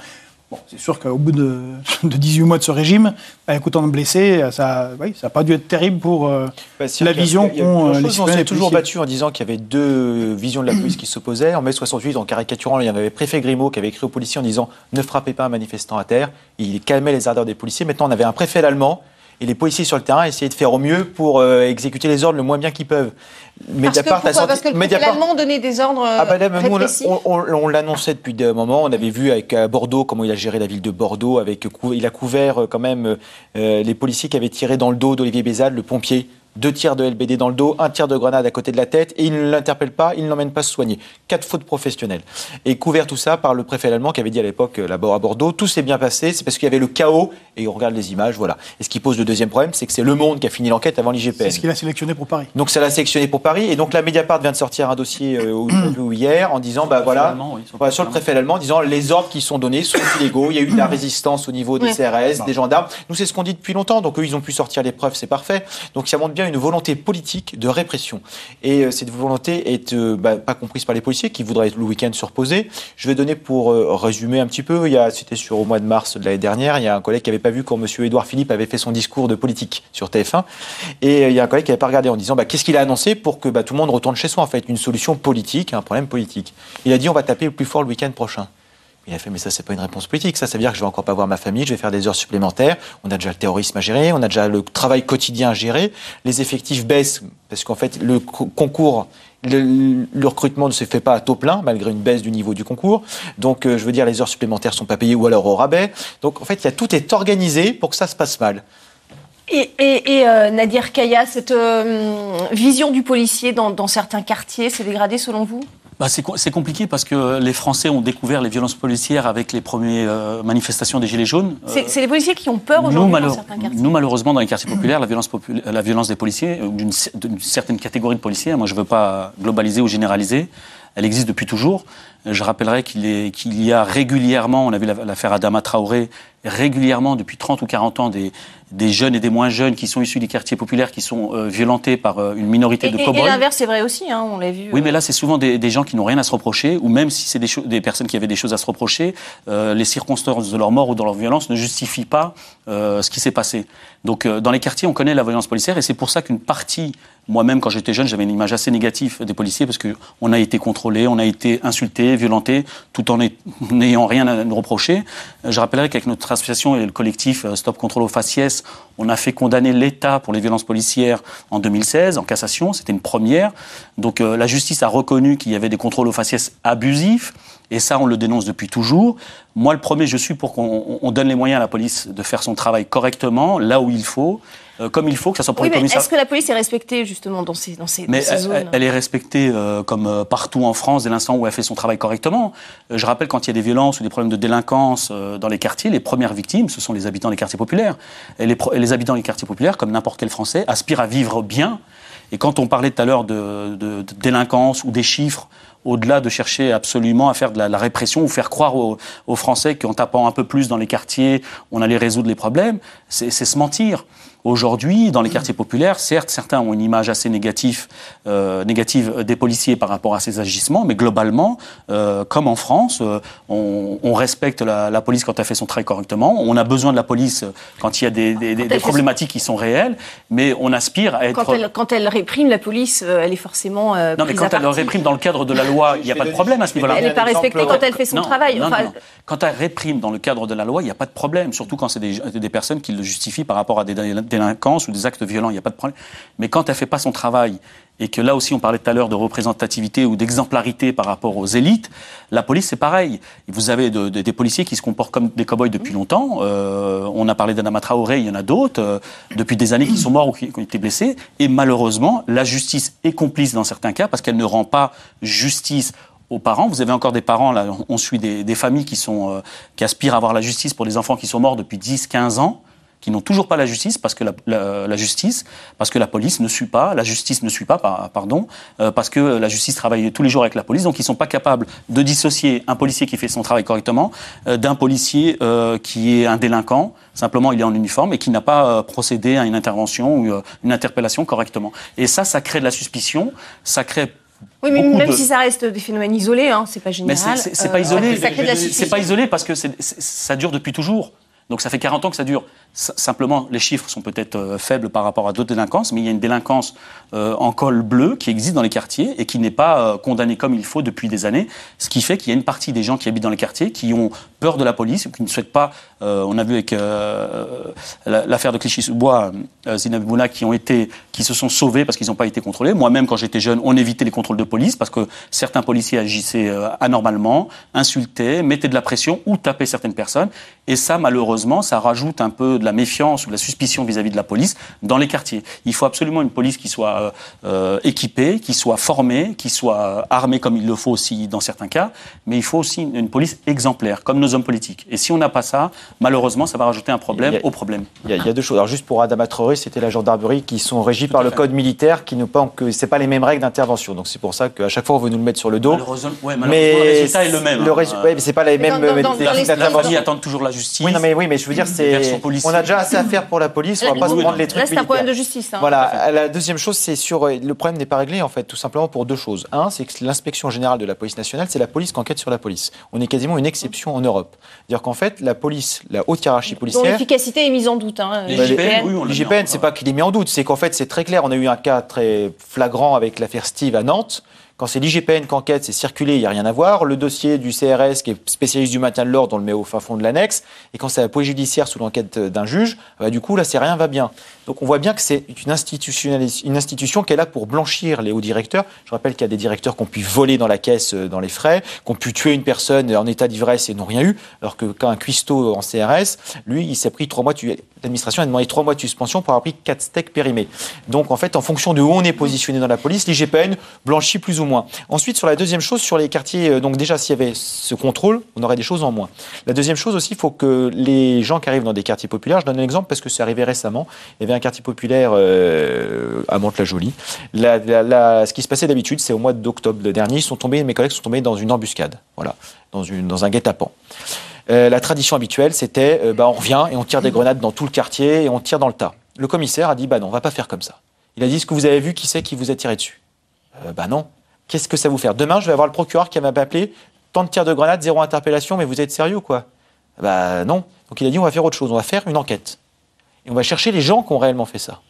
Bon, c'est sûr qu'au bout de, de, 18 mois de ce régime, avec autant de blessés, ça n'a oui, ça pas dû être terrible pour euh, bah, la vision qu'ont euh, les On s'est toujours battu en disant qu'il y avait deux visions de la police qui s'opposaient. En mai 68, en caricaturant, il y avait préfet Grimaud qui avait écrit aux policiers en disant « Ne frappez pas un manifestant à terre ». Il calmait les ardeurs des policiers. Maintenant, on avait un préfet allemand et les policiers sur le terrain essayaient de faire au mieux pour euh, exécuter les ordres le moins bien qu'ils peuvent. Mediapart parce que, pourquoi, parce que Mediapart... donnait des ordres ah bah on, l'annonçait depuis des moments. On avait vu avec euh, Bordeaux comment il a géré la ville de Bordeaux. Avec, il a couvert euh, quand même les policiers qui avaient tiré dans le dos d'Olivier Bézal, le pompier deux tirs de LBD dans le dos, un tir de grenade à côté de la tête, et il ne l'interpelle pas, il ne l'emmène pas se soigner. Quatre fautes professionnelles. Et couvert tout ça par le préfet allemand qui avait dit à l'époque, euh, là-bas à Bordeaux, tout s'est bien passé, c'est parce qu'il y avait le chaos, et on regarde les images, voilà. Et ce qui pose le deuxième problème, c'est que c'est Le Monde qui a fini l'enquête avant l'IGPN. C'est ce qu'il a sélectionné pour Paris. Donc ça l'a sélectionné pour Paris, et donc la Mediapart vient de sortir un dossier euh, ou hier en disant, bah voilà, sur le préfet allemand, en disant les ordres qui sont donnés sont illégaux, il y a eu de la résistance au niveau des CRS, des gendarmes. Nous, c'est ce qu'on dit depuis longtemps, donc eux, ils ont pu sortir les preuves, c'est parfait. Donc ça montre bien une volonté politique de répression. Et euh, cette volonté est euh, bah, pas comprise par les policiers qui voudraient le week-end se reposer. Je vais donner pour euh, résumer un petit peu. Il y a, c'était sur au mois de mars de l'année dernière. Il y a un collègue qui n'avait pas vu quand Monsieur Édouard Philippe avait fait son discours de politique sur TF1. Et il y a un collègue qui n'avait pas regardé en disant bah, qu'est-ce qu'il a annoncé pour que bah, tout le monde retourne chez soi en fait, une solution politique, un problème politique. Il a dit on va taper le plus fort le week-end prochain. Il a fait, mais ça, c'est pas une réponse politique. Ça, ça veut dire que je vais encore pas voir ma famille, je vais faire des heures supplémentaires. On a déjà le terrorisme à gérer, on a déjà le travail quotidien à gérer. Les effectifs baissent parce qu'en fait, le concours, le, recrutement ne se fait pas à taux plein, malgré une baisse du niveau du concours. Donc, euh, je veux dire, les heures supplémentaires sont pas payées ou alors au rabais. Donc, en fait, tout est organisé pour que ça se passe mal. Et, et, euh, Nadir Kaya, cette euh, vision du policier dans, dans certains quartiers s'est dégradée selon vous? Bah c'est compliqué parce que les Français ont découvert les violences policières avec les premières euh, manifestations des Gilets jaunes. C'est les policiers qui ont peur aujourd'hui dans certains quartiers. Nous, malheureusement, dans les quartiers populaires, la violence, la violence des policiers, d'une certaine catégorie de policiers, moi je ne veux pas globaliser ou généraliser, elle existe depuis toujours. Je rappellerai qu'il y a régulièrement, on a vu l'affaire Adama Traoré, régulièrement depuis 30 ou 40 ans des, des jeunes et des moins jeunes qui sont issus des quartiers populaires qui sont euh, violentés par euh, une minorité de cow Et l'inverse, c'est vrai aussi, hein, on l'a vu. Oui, mais là, c'est souvent des, des, gens qui n'ont rien à se reprocher, ou même si c'est des, des, personnes qui avaient des choses à se reprocher, euh, les circonstances de leur mort ou de leur violence ne justifient pas ce qui s'est passé. Donc, dans les quartiers, on connaît la violence policière, et c'est pour ça qu'une partie moi-même, quand j'étais jeune, j'avais une image assez négative des policiers parce qu'on a été contrôlé, on a été insulté, violenté, tout en n'ayant rien à nous reprocher. Je rappellerai qu'avec notre association et le collectif Stop Contrôle aux Faciès, on a fait condamner l'État pour les violences policières en 2016, en cassation. C'était une première. Donc euh, la justice a reconnu qu'il y avait des contrôles aux faciès abusifs. Et ça, on le dénonce depuis toujours. Moi, le premier, je suis pour qu'on donne les moyens à la police de faire son travail correctement, là où il faut. Euh, comme il faut, que ça soit pour oui, les Est-ce que la police est respectée justement dans ces, dans ces, mais dans ces zones elle, elle, est respectée euh, comme euh, partout en France dès l'instant où elle fait son travail correctement. je rappelle quand il y a des violences ou des problèmes de délinquance dans les quartiers, les premières victimes, ce sont les habitants des quartiers populaires. Et les, et les habitants des quartiers populaires, comme n'importe quel Français, aspirent à vivre bien. Et quand on parlait tout à l'heure de, de, de délinquance ou des chiffres, au-delà de chercher absolument à faire de la, la répression ou faire croire aux, aux Français qu'en tapant un peu plus dans les quartiers, on allait résoudre les problèmes, c'est se mentir. Aujourd'hui, dans les quartiers populaires, certes, certains ont une image assez négative, euh, négative des policiers par rapport à ces agissements, mais globalement, euh, comme en France, euh, on, on, respecte la, la, police quand elle fait son travail correctement. On a besoin de la police quand il y a des, des, des problématiques qui sont réelles, mais on aspire à être. Quand elle, quand elle réprime la police, euh, elle est forcément. non, mais quand elle réprime dans le cadre de la loi, il n'y a pas de problème à ce niveau-là. Elle n'est pas respectée quand elle fait son non, travail. Non, enfin... non, quand elle réprime dans le cadre de la loi, il n'y a pas de problème, surtout quand c'est des, des personnes qui le justifient par rapport à des délinquance ou des actes violents, il n'y a pas de problème. Mais quand elle ne fait pas son travail, et que là aussi on parlait tout à l'heure de représentativité ou d'exemplarité par rapport aux élites, la police c'est pareil. Vous avez de, de, des policiers qui se comportent comme des cow-boys depuis longtemps. Euh, on a parlé d'Anama Traoré, il y en a d'autres, euh, depuis des années qui sont morts ou qui, qui ont été blessés. Et malheureusement, la justice est complice dans certains cas parce qu'elle ne rend pas justice aux parents. Vous avez encore des parents, là, on suit des, des familles qui, sont, euh, qui aspirent à avoir la justice pour des enfants qui sont morts depuis 10, 15 ans qui n'ont toujours pas la justice parce que la, la, la, justice, parce que la police ne suit pas, la justice ne suit pas, pardon, euh, parce que la justice travaille tous les jours avec la police, donc ils sont pas capables de dissocier un policier qui fait son travail correctement euh, d'un policier euh, qui est un délinquant. Simplement, il est en uniforme et qui n'a pas euh, procédé à une intervention ou euh, une interpellation correctement. Et ça, ça crée de la suspicion, ça crée oui, mais même de... si ça reste des phénomènes isolés, hein, c'est pas général. Mais c'est pas isolé. C'est pas isolé parce que ça dure depuis toujours. Donc ça fait 40 ans que ça dure. Simplement, les chiffres sont peut-être euh, faibles par rapport à d'autres délinquances, mais il y a une délinquance euh, en col bleu qui existe dans les quartiers et qui n'est pas euh, condamnée comme il faut depuis des années. Ce qui fait qu'il y a une partie des gens qui habitent dans les quartiers qui ont peur de la police qui ne souhaitent pas. Euh, on a vu avec l'affaire de Clichy-sous-Bois, Zineb qui qui se sont sauvés parce qu'ils n'ont pas été contrôlés. Moi-même, quand j'étais jeune, on évitait les contrôles de police parce que certains policiers agissaient anormalement, insultaient, mettaient de la pression ou tapaient certaines personnes. Et ça, malheureusement, ça rajoute un peu de la méfiance ou de la suspicion vis-à-vis -vis de la police dans les quartiers. Il faut absolument une police qui soit euh, équipée, qui soit formée, qui soit armée comme il le faut aussi dans certains cas, mais il faut aussi une, une police exemplaire, comme nos hommes politiques. Et si on n'a pas ça, malheureusement, ça va rajouter un problème a, au problème. Il y, a, il y, a, deux choses. Alors juste pour Adama Traoré, c'était la gendarmerie qui sont régis par le code militaire, qui ne pas que c'est pas les mêmes règles d'intervention. Donc c'est pour ça qu'à chaque fois on veut nous le mettre sur le dos. Malheureusement, ouais, malheureusement mais le résultat est le même. Le résultat, hein. ouais, mais c'est pas les mêmes. Dans, dans, dans les attendent toujours la justice. Oui, non, mais oui, mais je veux dire, c'est on a déjà assez à faire pour la police. On va pas se prendre les trucs. Là, c'est un problème de justice. Hein, voilà. La deuxième chose, c'est sur le problème n'est pas réglé en fait, tout simplement pour deux choses. Un, c'est que l'inspection générale de la police nationale, c'est la police qui enquête sur la police. On est quasiment une exception en Europe. C'est-à-dire qu'en fait, la police, la haute hiérarchie policière. Dont l'efficacité est mise en doute. Hein, L'IGPN, oui, l'IGPN, c'est pas qu'il est mis en doute, c'est qu'en fait, c'est très clair. On a eu un cas très flagrant avec l'affaire Steve à Nantes. Quand c'est l'IGPN qui enquête, c'est circulé, il n'y a rien à voir. Le dossier du CRS, qui est spécialiste du maintien de l'ordre, on le met au fin fond de l'annexe. Et quand c'est la police judiciaire sous l'enquête d'un juge, bah, du coup, là, c'est rien va bien. Donc on voit bien que c'est une, institution qui est là pour blanchir les hauts directeurs. Je rappelle qu'il y a des directeurs qui ont pu voler dans la caisse, dans les frais, qui ont pu tuer une personne en état d'ivresse et n'ont rien eu. Alors que quand un cuistot en CRS, lui, il s'est pris trois mois tué. l'administration a demandé trois mois de suspension pour avoir pris quatre steaks périmés. Donc, en fait, en fonction de où on est positionné dans la police, l'IGPN blanchit plus ou moins. Ensuite, sur la deuxième chose, sur les quartiers, euh, donc déjà, s'il y avait ce contrôle, on aurait des choses en moins. La deuxième chose aussi, il faut que les gens qui arrivent dans des quartiers populaires, je donne un exemple parce que c'est arrivé récemment, il y avait quartier populaire euh, à Mantes-la-Jolie. ce qui se passait d'habitude, c'est au mois d'octobre dernier, ils sont tombés, mes collègues sont tombés dans une embuscade, voilà, dans, un guet-apens. Euh, la tradition habituelle, c'était euh, bah, on revient et on tire des grenades dans tout le quartier et on tire dans le tas. Le commissaire a dit bah non, on va pas faire comme ça. Il a dit ce que vous avez vu, qui c'est qui vous a tiré dessus? Bah non. Qu'est-ce que ça vous fait Demain, je vais avoir le procureur qui m'a appelé. Tant de tirs de grenades, zéro interpellation, mais vous êtes sérieux quoi? Bah non. Donc il a dit on va faire autre chose, on va faire une enquête. Et on va chercher les gens qui ont réellement fait ça.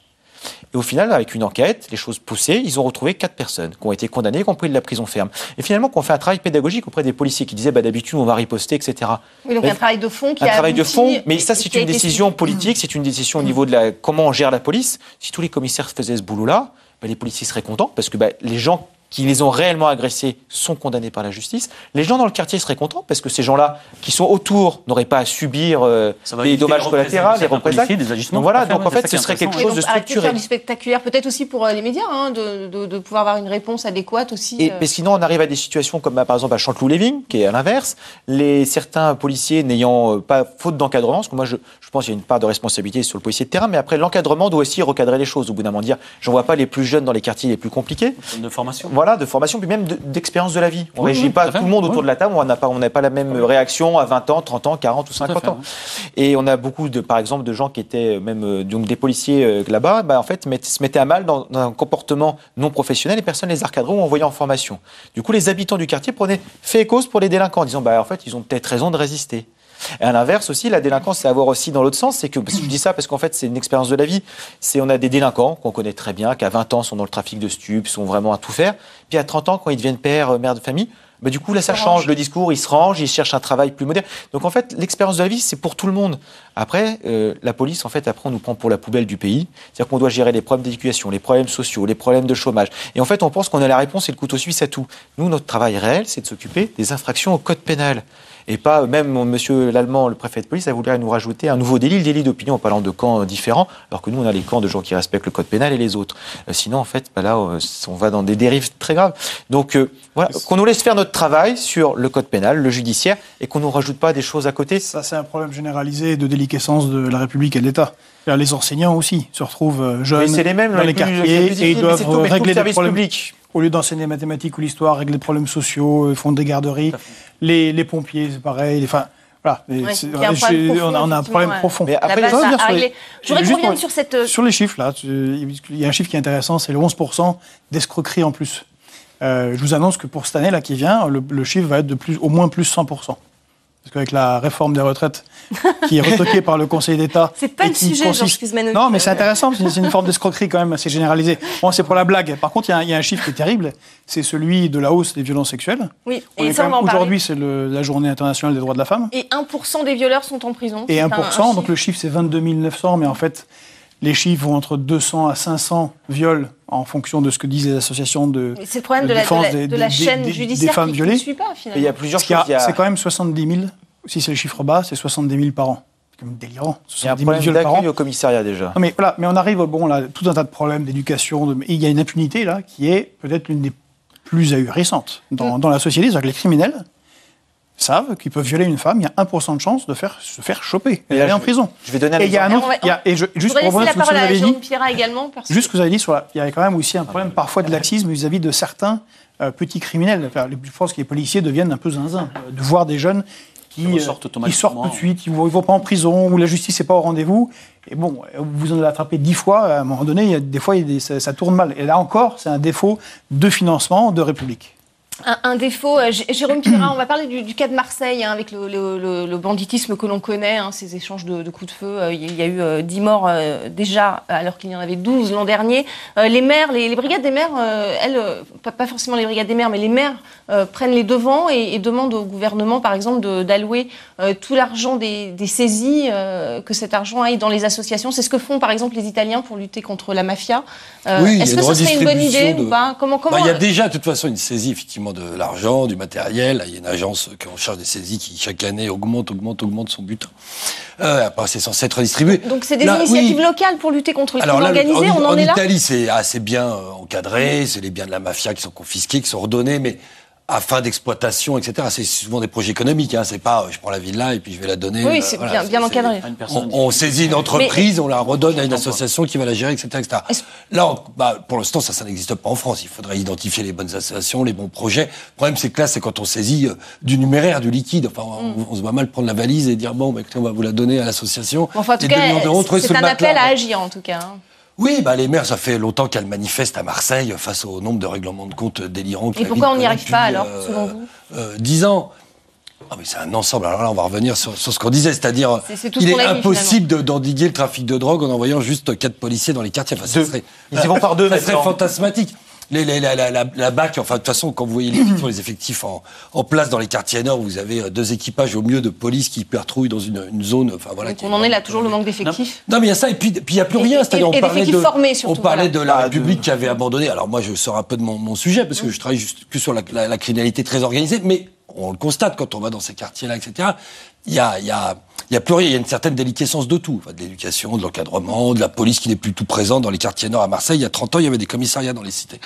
Et au final, avec une enquête, les choses poussées, ils ont retrouvé quatre personnes qui ont été condamnées, qui ont pris de la prison ferme. Et finalement, qu'on fait un travail pédagogique auprès des policiers qui disaient, bah, d'habitude, on va riposter, etc. Oui, donc un travail de fond qui un a travail de fond, mais ça, c'est une décision politique, c'est une décision au niveau de la comment on gère la police. Si tous les commissaires faisaient ce boulot-là, bah, les policiers seraient contents parce que bah, les gens qui les ont réellement agressés sont condamnés par la justice. Les gens dans le quartier seraient contents parce que ces gens-là qui sont autour n'auraient pas à subir euh, des dommages collatéraux, des représailles. Des agissements donc voilà, donc en fait, ce serait quelque chose de structuré. Du spectaculaire, peut-être aussi pour euh, les médias, hein, de, de, de, pouvoir avoir une réponse adéquate aussi. Et euh... mais sinon, on arrive à des situations comme bah, par exemple à Chanteloup-Lévin, qui est à l'inverse. Les certains policiers n'ayant pas faute d'encadrement, parce que moi je, je pense qu'il y a une part de responsabilité sur le policier de terrain, mais après l'encadrement doit aussi recadrer les choses. Au bout d'un moment, dire, j'en vois pas les plus jeunes dans les quartiers les plus compliqués. De formation. Voilà, de formation, puis même d'expérience de, la vie. On ne Oui, pas tout le monde autour Oui. de la table, on n'a pas, on pas la même réaction à 20 ans, 30 ans, 40 ou 50 fait, ans. Et on a beaucoup de, par exemple, de gens qui étaient même euh, donc des policiers euh, là-bas, bah, en fait, met- se mettaient à mal dans, dans un comportement non professionnel et personne les a recadrés ou envoyés en formation. Du coup, les habitants du quartier prenaient fait et cause pour les délinquants, en disant, bah, en fait, ils ont peut-être raison de résister. Et à l'inverse aussi, la délinquance, c'est à voir aussi dans l'autre sens. C'est que, je dis ça parce qu'en fait, c'est une expérience de la vie. C'est, on a des délinquants qu'on connaît très bien, qui à 20 ans sont dans le trafic de stupes, sont vraiment à tout faire. Puis à 30 ans, quand ils deviennent père, euh, mère de famille, bah, du coup, là, ça change. Le discours, ils se rangent, ils cherchent un travail plus moderne. Donc, en fait, l'expérience de la vie, c'est pour tout le monde. Après, euh, la police, en fait, après, on nous prend pour la poubelle du pays. C'est-à-dire qu'on doit gérer les problèmes d'éducation, les problèmes sociaux, les problèmes de chômage. Et en fait, on pense qu'on a la réponse et le couteau suisse à tout. Nous, notre travail réel, c'est de s'occuper des infractions au code pénal. Et pas, même mon monsieur l'Allemand, le préfet de police, a voulu nous rajouter un nouveau délit, le délit d'opinion, en parlant de camps différents, alors que nous, on a les camps de gens qui respectent le code pénal et les autres. Euh, sinon, en fait, bah là, euh, on va dans des dérives très graves. Donc, euh, voilà, qu'on nous laisse faire notre travail sur le code pénal, le judiciaire, et qu'on nous rajoute pas des choses à côté. Ça, c'est un problème généralisé de déliquescence de la République et de l'État. Les enseignants aussi se retrouvent euh, jeunes Mais c'est les mêmes, dans les les plus- les quartiers plus et ils doivent c'est tout, mais tout le régler des problèmes. public. Au lieu d'enseigner les mathématiques ou l'histoire, régler des problèmes sociaux, ils font des garderies. Les, les pompiers, c'est pareil. Enfin, voilà. Ouais, on a- on a un problème profond. base je sur les-. Je voudrais qu'on sur cette, euh, Sur les chiffres, là, tu- il y a un chiffre qui est intéressant, c'est le 11% d'escroquerie en plus. Euh, je vous annonce que pour cette année là qui vient, le, le chiffre va être de plus, au moins plus 100%. Parce qu'avec la réforme des retraites, qui est retoquée par le Conseil d'État. C'est pas et le sujet, consiste- Georges Kuzmanovic. Non, mais c'est intéressant, parce que c'est une forme d'escroquerie quand même assez généralisée. Bon, c'est pour la blague. Par contre, il y a un- il y, a un chiffre qui est terrible, c'est celui de la hausse des violences sexuelles. Oui, On et. Aujourd'hui, c'est la journée internationale des droits de la femme. Et 1% des violeurs sont en prison. Et C'est un- 1%, un donc le chiffre c'est 22 900, mais en fait, les chiffres vont entre 200 à 500 viols en fonction de ce que disent les associations de, c'est le problème de la- défense de la- des- de la chaîne des- judiciaire des femmes qui- qui violées. ne suit pas, finalement. Il y a plusieurs C'est quand même 70 000, si c'est le chiffre bas, c'est 70 000 par an. C'est quand même délirant. Il y a un 70 000 problème viols par an. d'accueil au commissariat déjà. Non, mais voilà, mais on arrive, bon, là, tout un tas de problèmes d'éducation, de- et il y a une impunité là qui est peut-être l'une des plus ahurissantes dans, dans la société, c'est-à-dire que les criminels savent qu'ils peuvent violer une femme, il y a 1% de chance de faire, se faire choper et en prison. je vais donner un et il y a un exemple. autre, il y a- et je, Je juste pour revenir sur ce que parole vous à avez dit, également. parce Juste ce que vous avez dit, sur la- il y a quand même aussi un problème parfois de laxisme vis-à-vis de certains euh, petits criminels. Enfin, je pense que les policiers deviennent un peu zinzin euh, de voir des jeunes qui, euh, qui automatiquement. sortent tout de suite, ils ne vont, pas en prison, ou la justice n'est pas au rendez-vous. Et bon, vous en avez attrapé dix fois, à un moment donné, il y a, des fois, il y a des- ça, ça tourne mal. Et là encore, c'est un défaut de financement de République. Un, un défaut, euh, Jérôme Pierrat, on va parler du, du cas de Marseille, hein, avec le, le- le- le banditisme que l'on connaît, hein, ces échanges de, de coups de feu. Euh, Il y a eu euh, 10 morts euh, déjà, alors qu'il y en avait 12 l'an dernier. Euh, les maires, les, les brigades des maires, elles, pas, pas forcément les brigades des maires, mais les maires prennent les devants et, et demandent au gouvernement, par exemple, d'allouer tout l'argent des, des saisies, que cet argent aille dans les associations. C'est ce que font, par exemple, les Italiens pour lutter contre la mafia. Oui, Est-ce que ce serait une bonne idée ou pas? Comment, comment Bah, il y a déjà, de toute façon, une saisie, effectivement, de l'argent, du matériel. Il y a une agence qui est en charge des saisies qui, chaque année, augmente, augmente, augmente son butin. Euh, c'est censé être distribué. Donc c'est des initiatives locales pour lutter contre le crime organisé. on en, est Italie, c'est assez bien encadré. C'est les biens de la mafia qui sont confisqués, qui sont redonnés, mais à fin d'exploitation, etc. C'est souvent des projets économiques. Hein. C'est pas, je prends la ville là et puis je vais la donner. Oui, c'est bien, bien encadré. On, saisit une entreprise, on la redonne à une association qui va la gérer, etc. etc. Là, bah, pour l'instant, ça, ça n'existe pas en France. Il faudrait identifier les bonnes associations, les bons projets. Le problème, c'est que là, c'est quand on saisit euh, du numéraire, du liquide. Enfin, on, se voit mal prendre la valise et dire bon, bah, écoutez, on va vous la donner à l'association. Enfin, en tout cas, c'est un appel à agir, en tout cas. Hein. Oui, bah les maires, ça fait longtemps qu'elles manifestent à Marseille face au nombre de règlements de compte délirants. Et pourquoi on n'y arrive pas alors, euh, selon vous euh, Dix ans. Ah, mais c'est un ensemble. Alors là, on va revenir sur, ce qu'on disait, c'est-à-dire qu'il est, impossible d'endiguer le trafic de drogue en envoyant juste quatre policiers dans les quartiers. Enfin, ça serait, Ils y vont par deux. Ça serait fantasmatique les, la, la, la, la, BAC, enfin de toute façon, quand vous voyez les, les effectifs en, en, place dans les quartiers nord, vous avez euh, deux équipages au mieux de police qui patrouillent dans une, une zone. Enfin voilà. Donc on en est là toujours le manque d'effectifs. Non, mais il y a ça et puis il y a plus rien. C'est-à-dire on parlait de, formés, surtout, on parlait de la République qui avait abandonné. Alors moi je sors un peu de mon, mon sujet parce que je travaille juste que sur la, criminalité très organisée, mais on le constate quand on va dans ces quartiers-là, etc. Il y a, il y a il n'y a plus rien. Il y a une certaine déliquescence de tout. de l'éducation, de l'encadrement, de la police qui n'est plus tout présente dans les quartiers nord à Marseille. Il y a 30 ans, il y avait des commissariats dans les cités.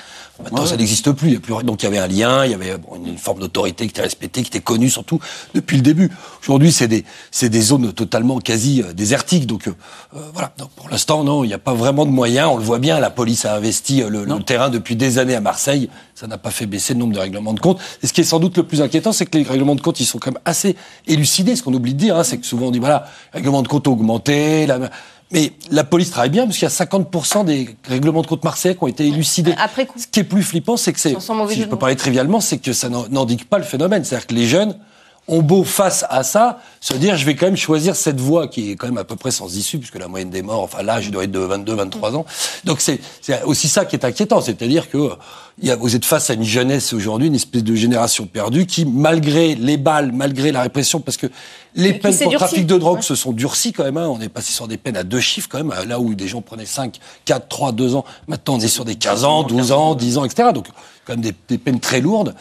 Maintenant, ça n'existe plus. Il y a plus Donc, il y avait un lien, il y avait une forme d'autorité qui était respectée, qui était connue surtout depuis le début. Aujourd'hui, c'est des, c'est des zones totalement quasi euh, désertiques. Donc, euh, euh, voilà. Donc, pour l'instant, non, il n'y a pas vraiment de moyens. On le voit bien. La police a investi le, le terrain depuis des années à Marseille. Ça n'a pas fait baisser le nombre de règlements de compte. Et ce qui est sans doute le plus inquiétant, c'est que les règlements de compte, ils sont quand même assez élucidés. Ce qu'on oublie de dire, hein, c'est que souvent on dit voilà, règlement de compte augmenté. Mais la police travaille bien parce qu'il y a 50% des règlements de compte marseillais qui ont été élucidés. Après coup. Ce qui est plus flippant, c'est que c'est, si je peux parler trivialement, c'est que ça n'indique pas le phénomène. C'est-à-dire que les jeunes ont beau face à ça se dire je vais quand même choisir cette voie qui est quand même à peu près sans issue puisque la moyenne des morts, enfin l'âge doit être de 22, 23 ans. Donc c'est aussi ça qui est inquiétant, c'est-à-dire que vous êtes face à une jeunesse aujourd'hui, une espèce de génération perdue qui, malgré les balles, malgré la répression, parce que les peines pour trafic de drogue se sont durcies quand même. Hein. On est passé sur des peines à deux chiffres quand même, là où des gens prenaient 5, 4, 3, 2 ans. Maintenant, on est sur des 15 ans, 12 ans, 10 ans, etc. Donc, quand même des, peines très lourdes.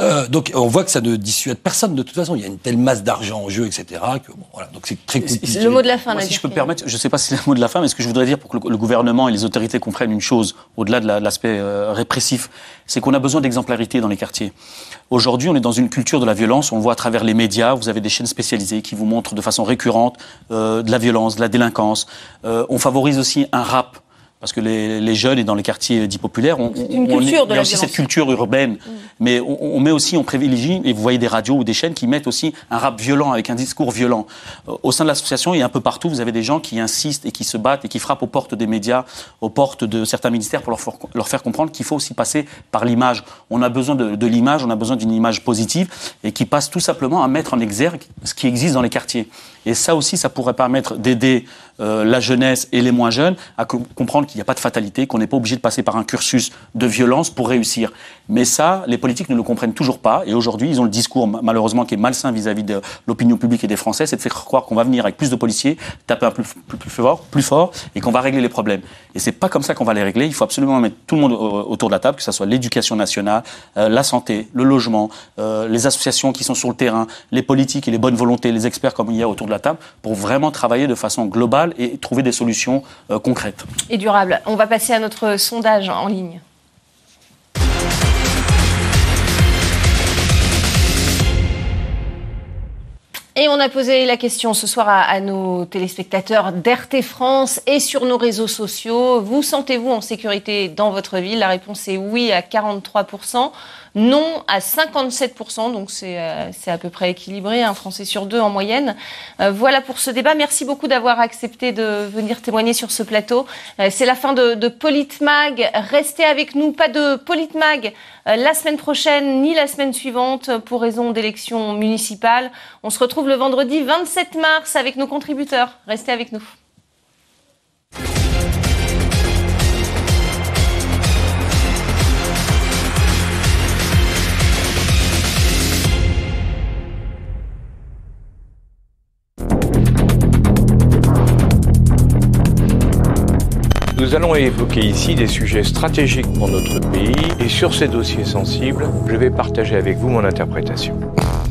Euh, donc, on voit que ça ne dissuade personne de toute façon. Il y a une telle masse d'argent en jeu, etc. Que bon, voilà. Donc, c'est très compliqué. Le mot de la fin, Si je peux me permettre, je ne sais pas si c'est le mot de la fin, mais ce que je voudrais dire pour que le, gouvernement et les autorités comprennent une chose, au-delà de l'aspect euh, répressif, c'est qu'on a besoin d'exemplarité dans les quartiers. Aujourd'hui, on est dans une culture de la violence, on voit à travers les médias, vous avez des chaînes spécialisées qui vous montrent de façon récurrente euh, de la violence, de la délinquance. Euh, on favorise aussi un rap parce que les, les, jeunes et dans les quartiers dits populaires, on, une il y a aussi cette culture urbaine, mm. mais on, on, met aussi, on privilégie, et vous voyez des radios ou des chaînes qui mettent aussi un rap violent avec un discours violent. Au sein de l'association et un peu partout, vous avez des gens qui insistent et qui se battent et qui frappent aux portes des médias, aux portes de certains ministères pour leur, leur faire comprendre qu'il faut aussi passer par l'image. On a besoin de, de l'image, on a besoin d'une image positive et qui passe tout simplement à mettre en exergue ce qui existe dans les quartiers. Et ça aussi, ça pourrait permettre d'aider euh, la jeunesse et les moins jeunes à comprendre qu'il n'y a pas de fatalité, qu'on n'est pas obligé de passer par un cursus de violence pour réussir. Mais ça, les politiques ne le comprennent toujours pas. Et aujourd'hui, ils ont le discours, malheureusement, qui est malsain vis-à-vis de l'opinion publique et des Français, c'est de faire croire qu'on va venir avec plus de policiers, taper un plus, plus, fort, plus fort, et qu'on va régler les problèmes. Et c'est pas comme ça qu'on va les régler. Il faut absolument mettre tout le monde autour de la table, que ce soit l'éducation nationale, euh, la santé, le logement, euh, les associations qui sont sur le terrain, les politiques et les bonnes volontés, les experts comme il y a autour de la table, pour vraiment travailler de façon globale et trouver des solutions euh, concrètes. Et durables. On va passer à notre sondage en ligne. Et on a posé la question ce soir à, nos téléspectateurs d'RT France et sur nos réseaux sociaux. Vous sentez-vous en sécurité dans votre ville? La réponse est oui à 43% non à 57%, donc euh, c'est à peu près équilibré, un Français sur deux en moyenne. Euh, voilà pour ce débat. Merci beaucoup d'avoir accepté de venir témoigner sur ce plateau. Euh, c'est la fin de, Politmag. Restez avec nous, pas de Politmag la semaine prochaine ni la semaine suivante pour raison d'élections municipales. On se retrouve le vendredi 27 mars avec nos contributeurs. Restez avec nous. Nous allons évoquer ici des sujets stratégiques pour notre pays et sur ces dossiers sensibles, je vais partager avec vous mon interprétation.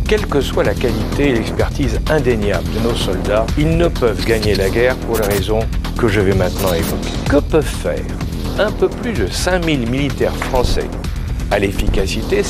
quelle que soit la qualité et l'expertise indéniable de nos soldats, ils ne peuvent gagner la guerre pour les raisons que je vais maintenant évoquer. Que peuvent faire un peu plus de 5000 militaires français à l'efficacité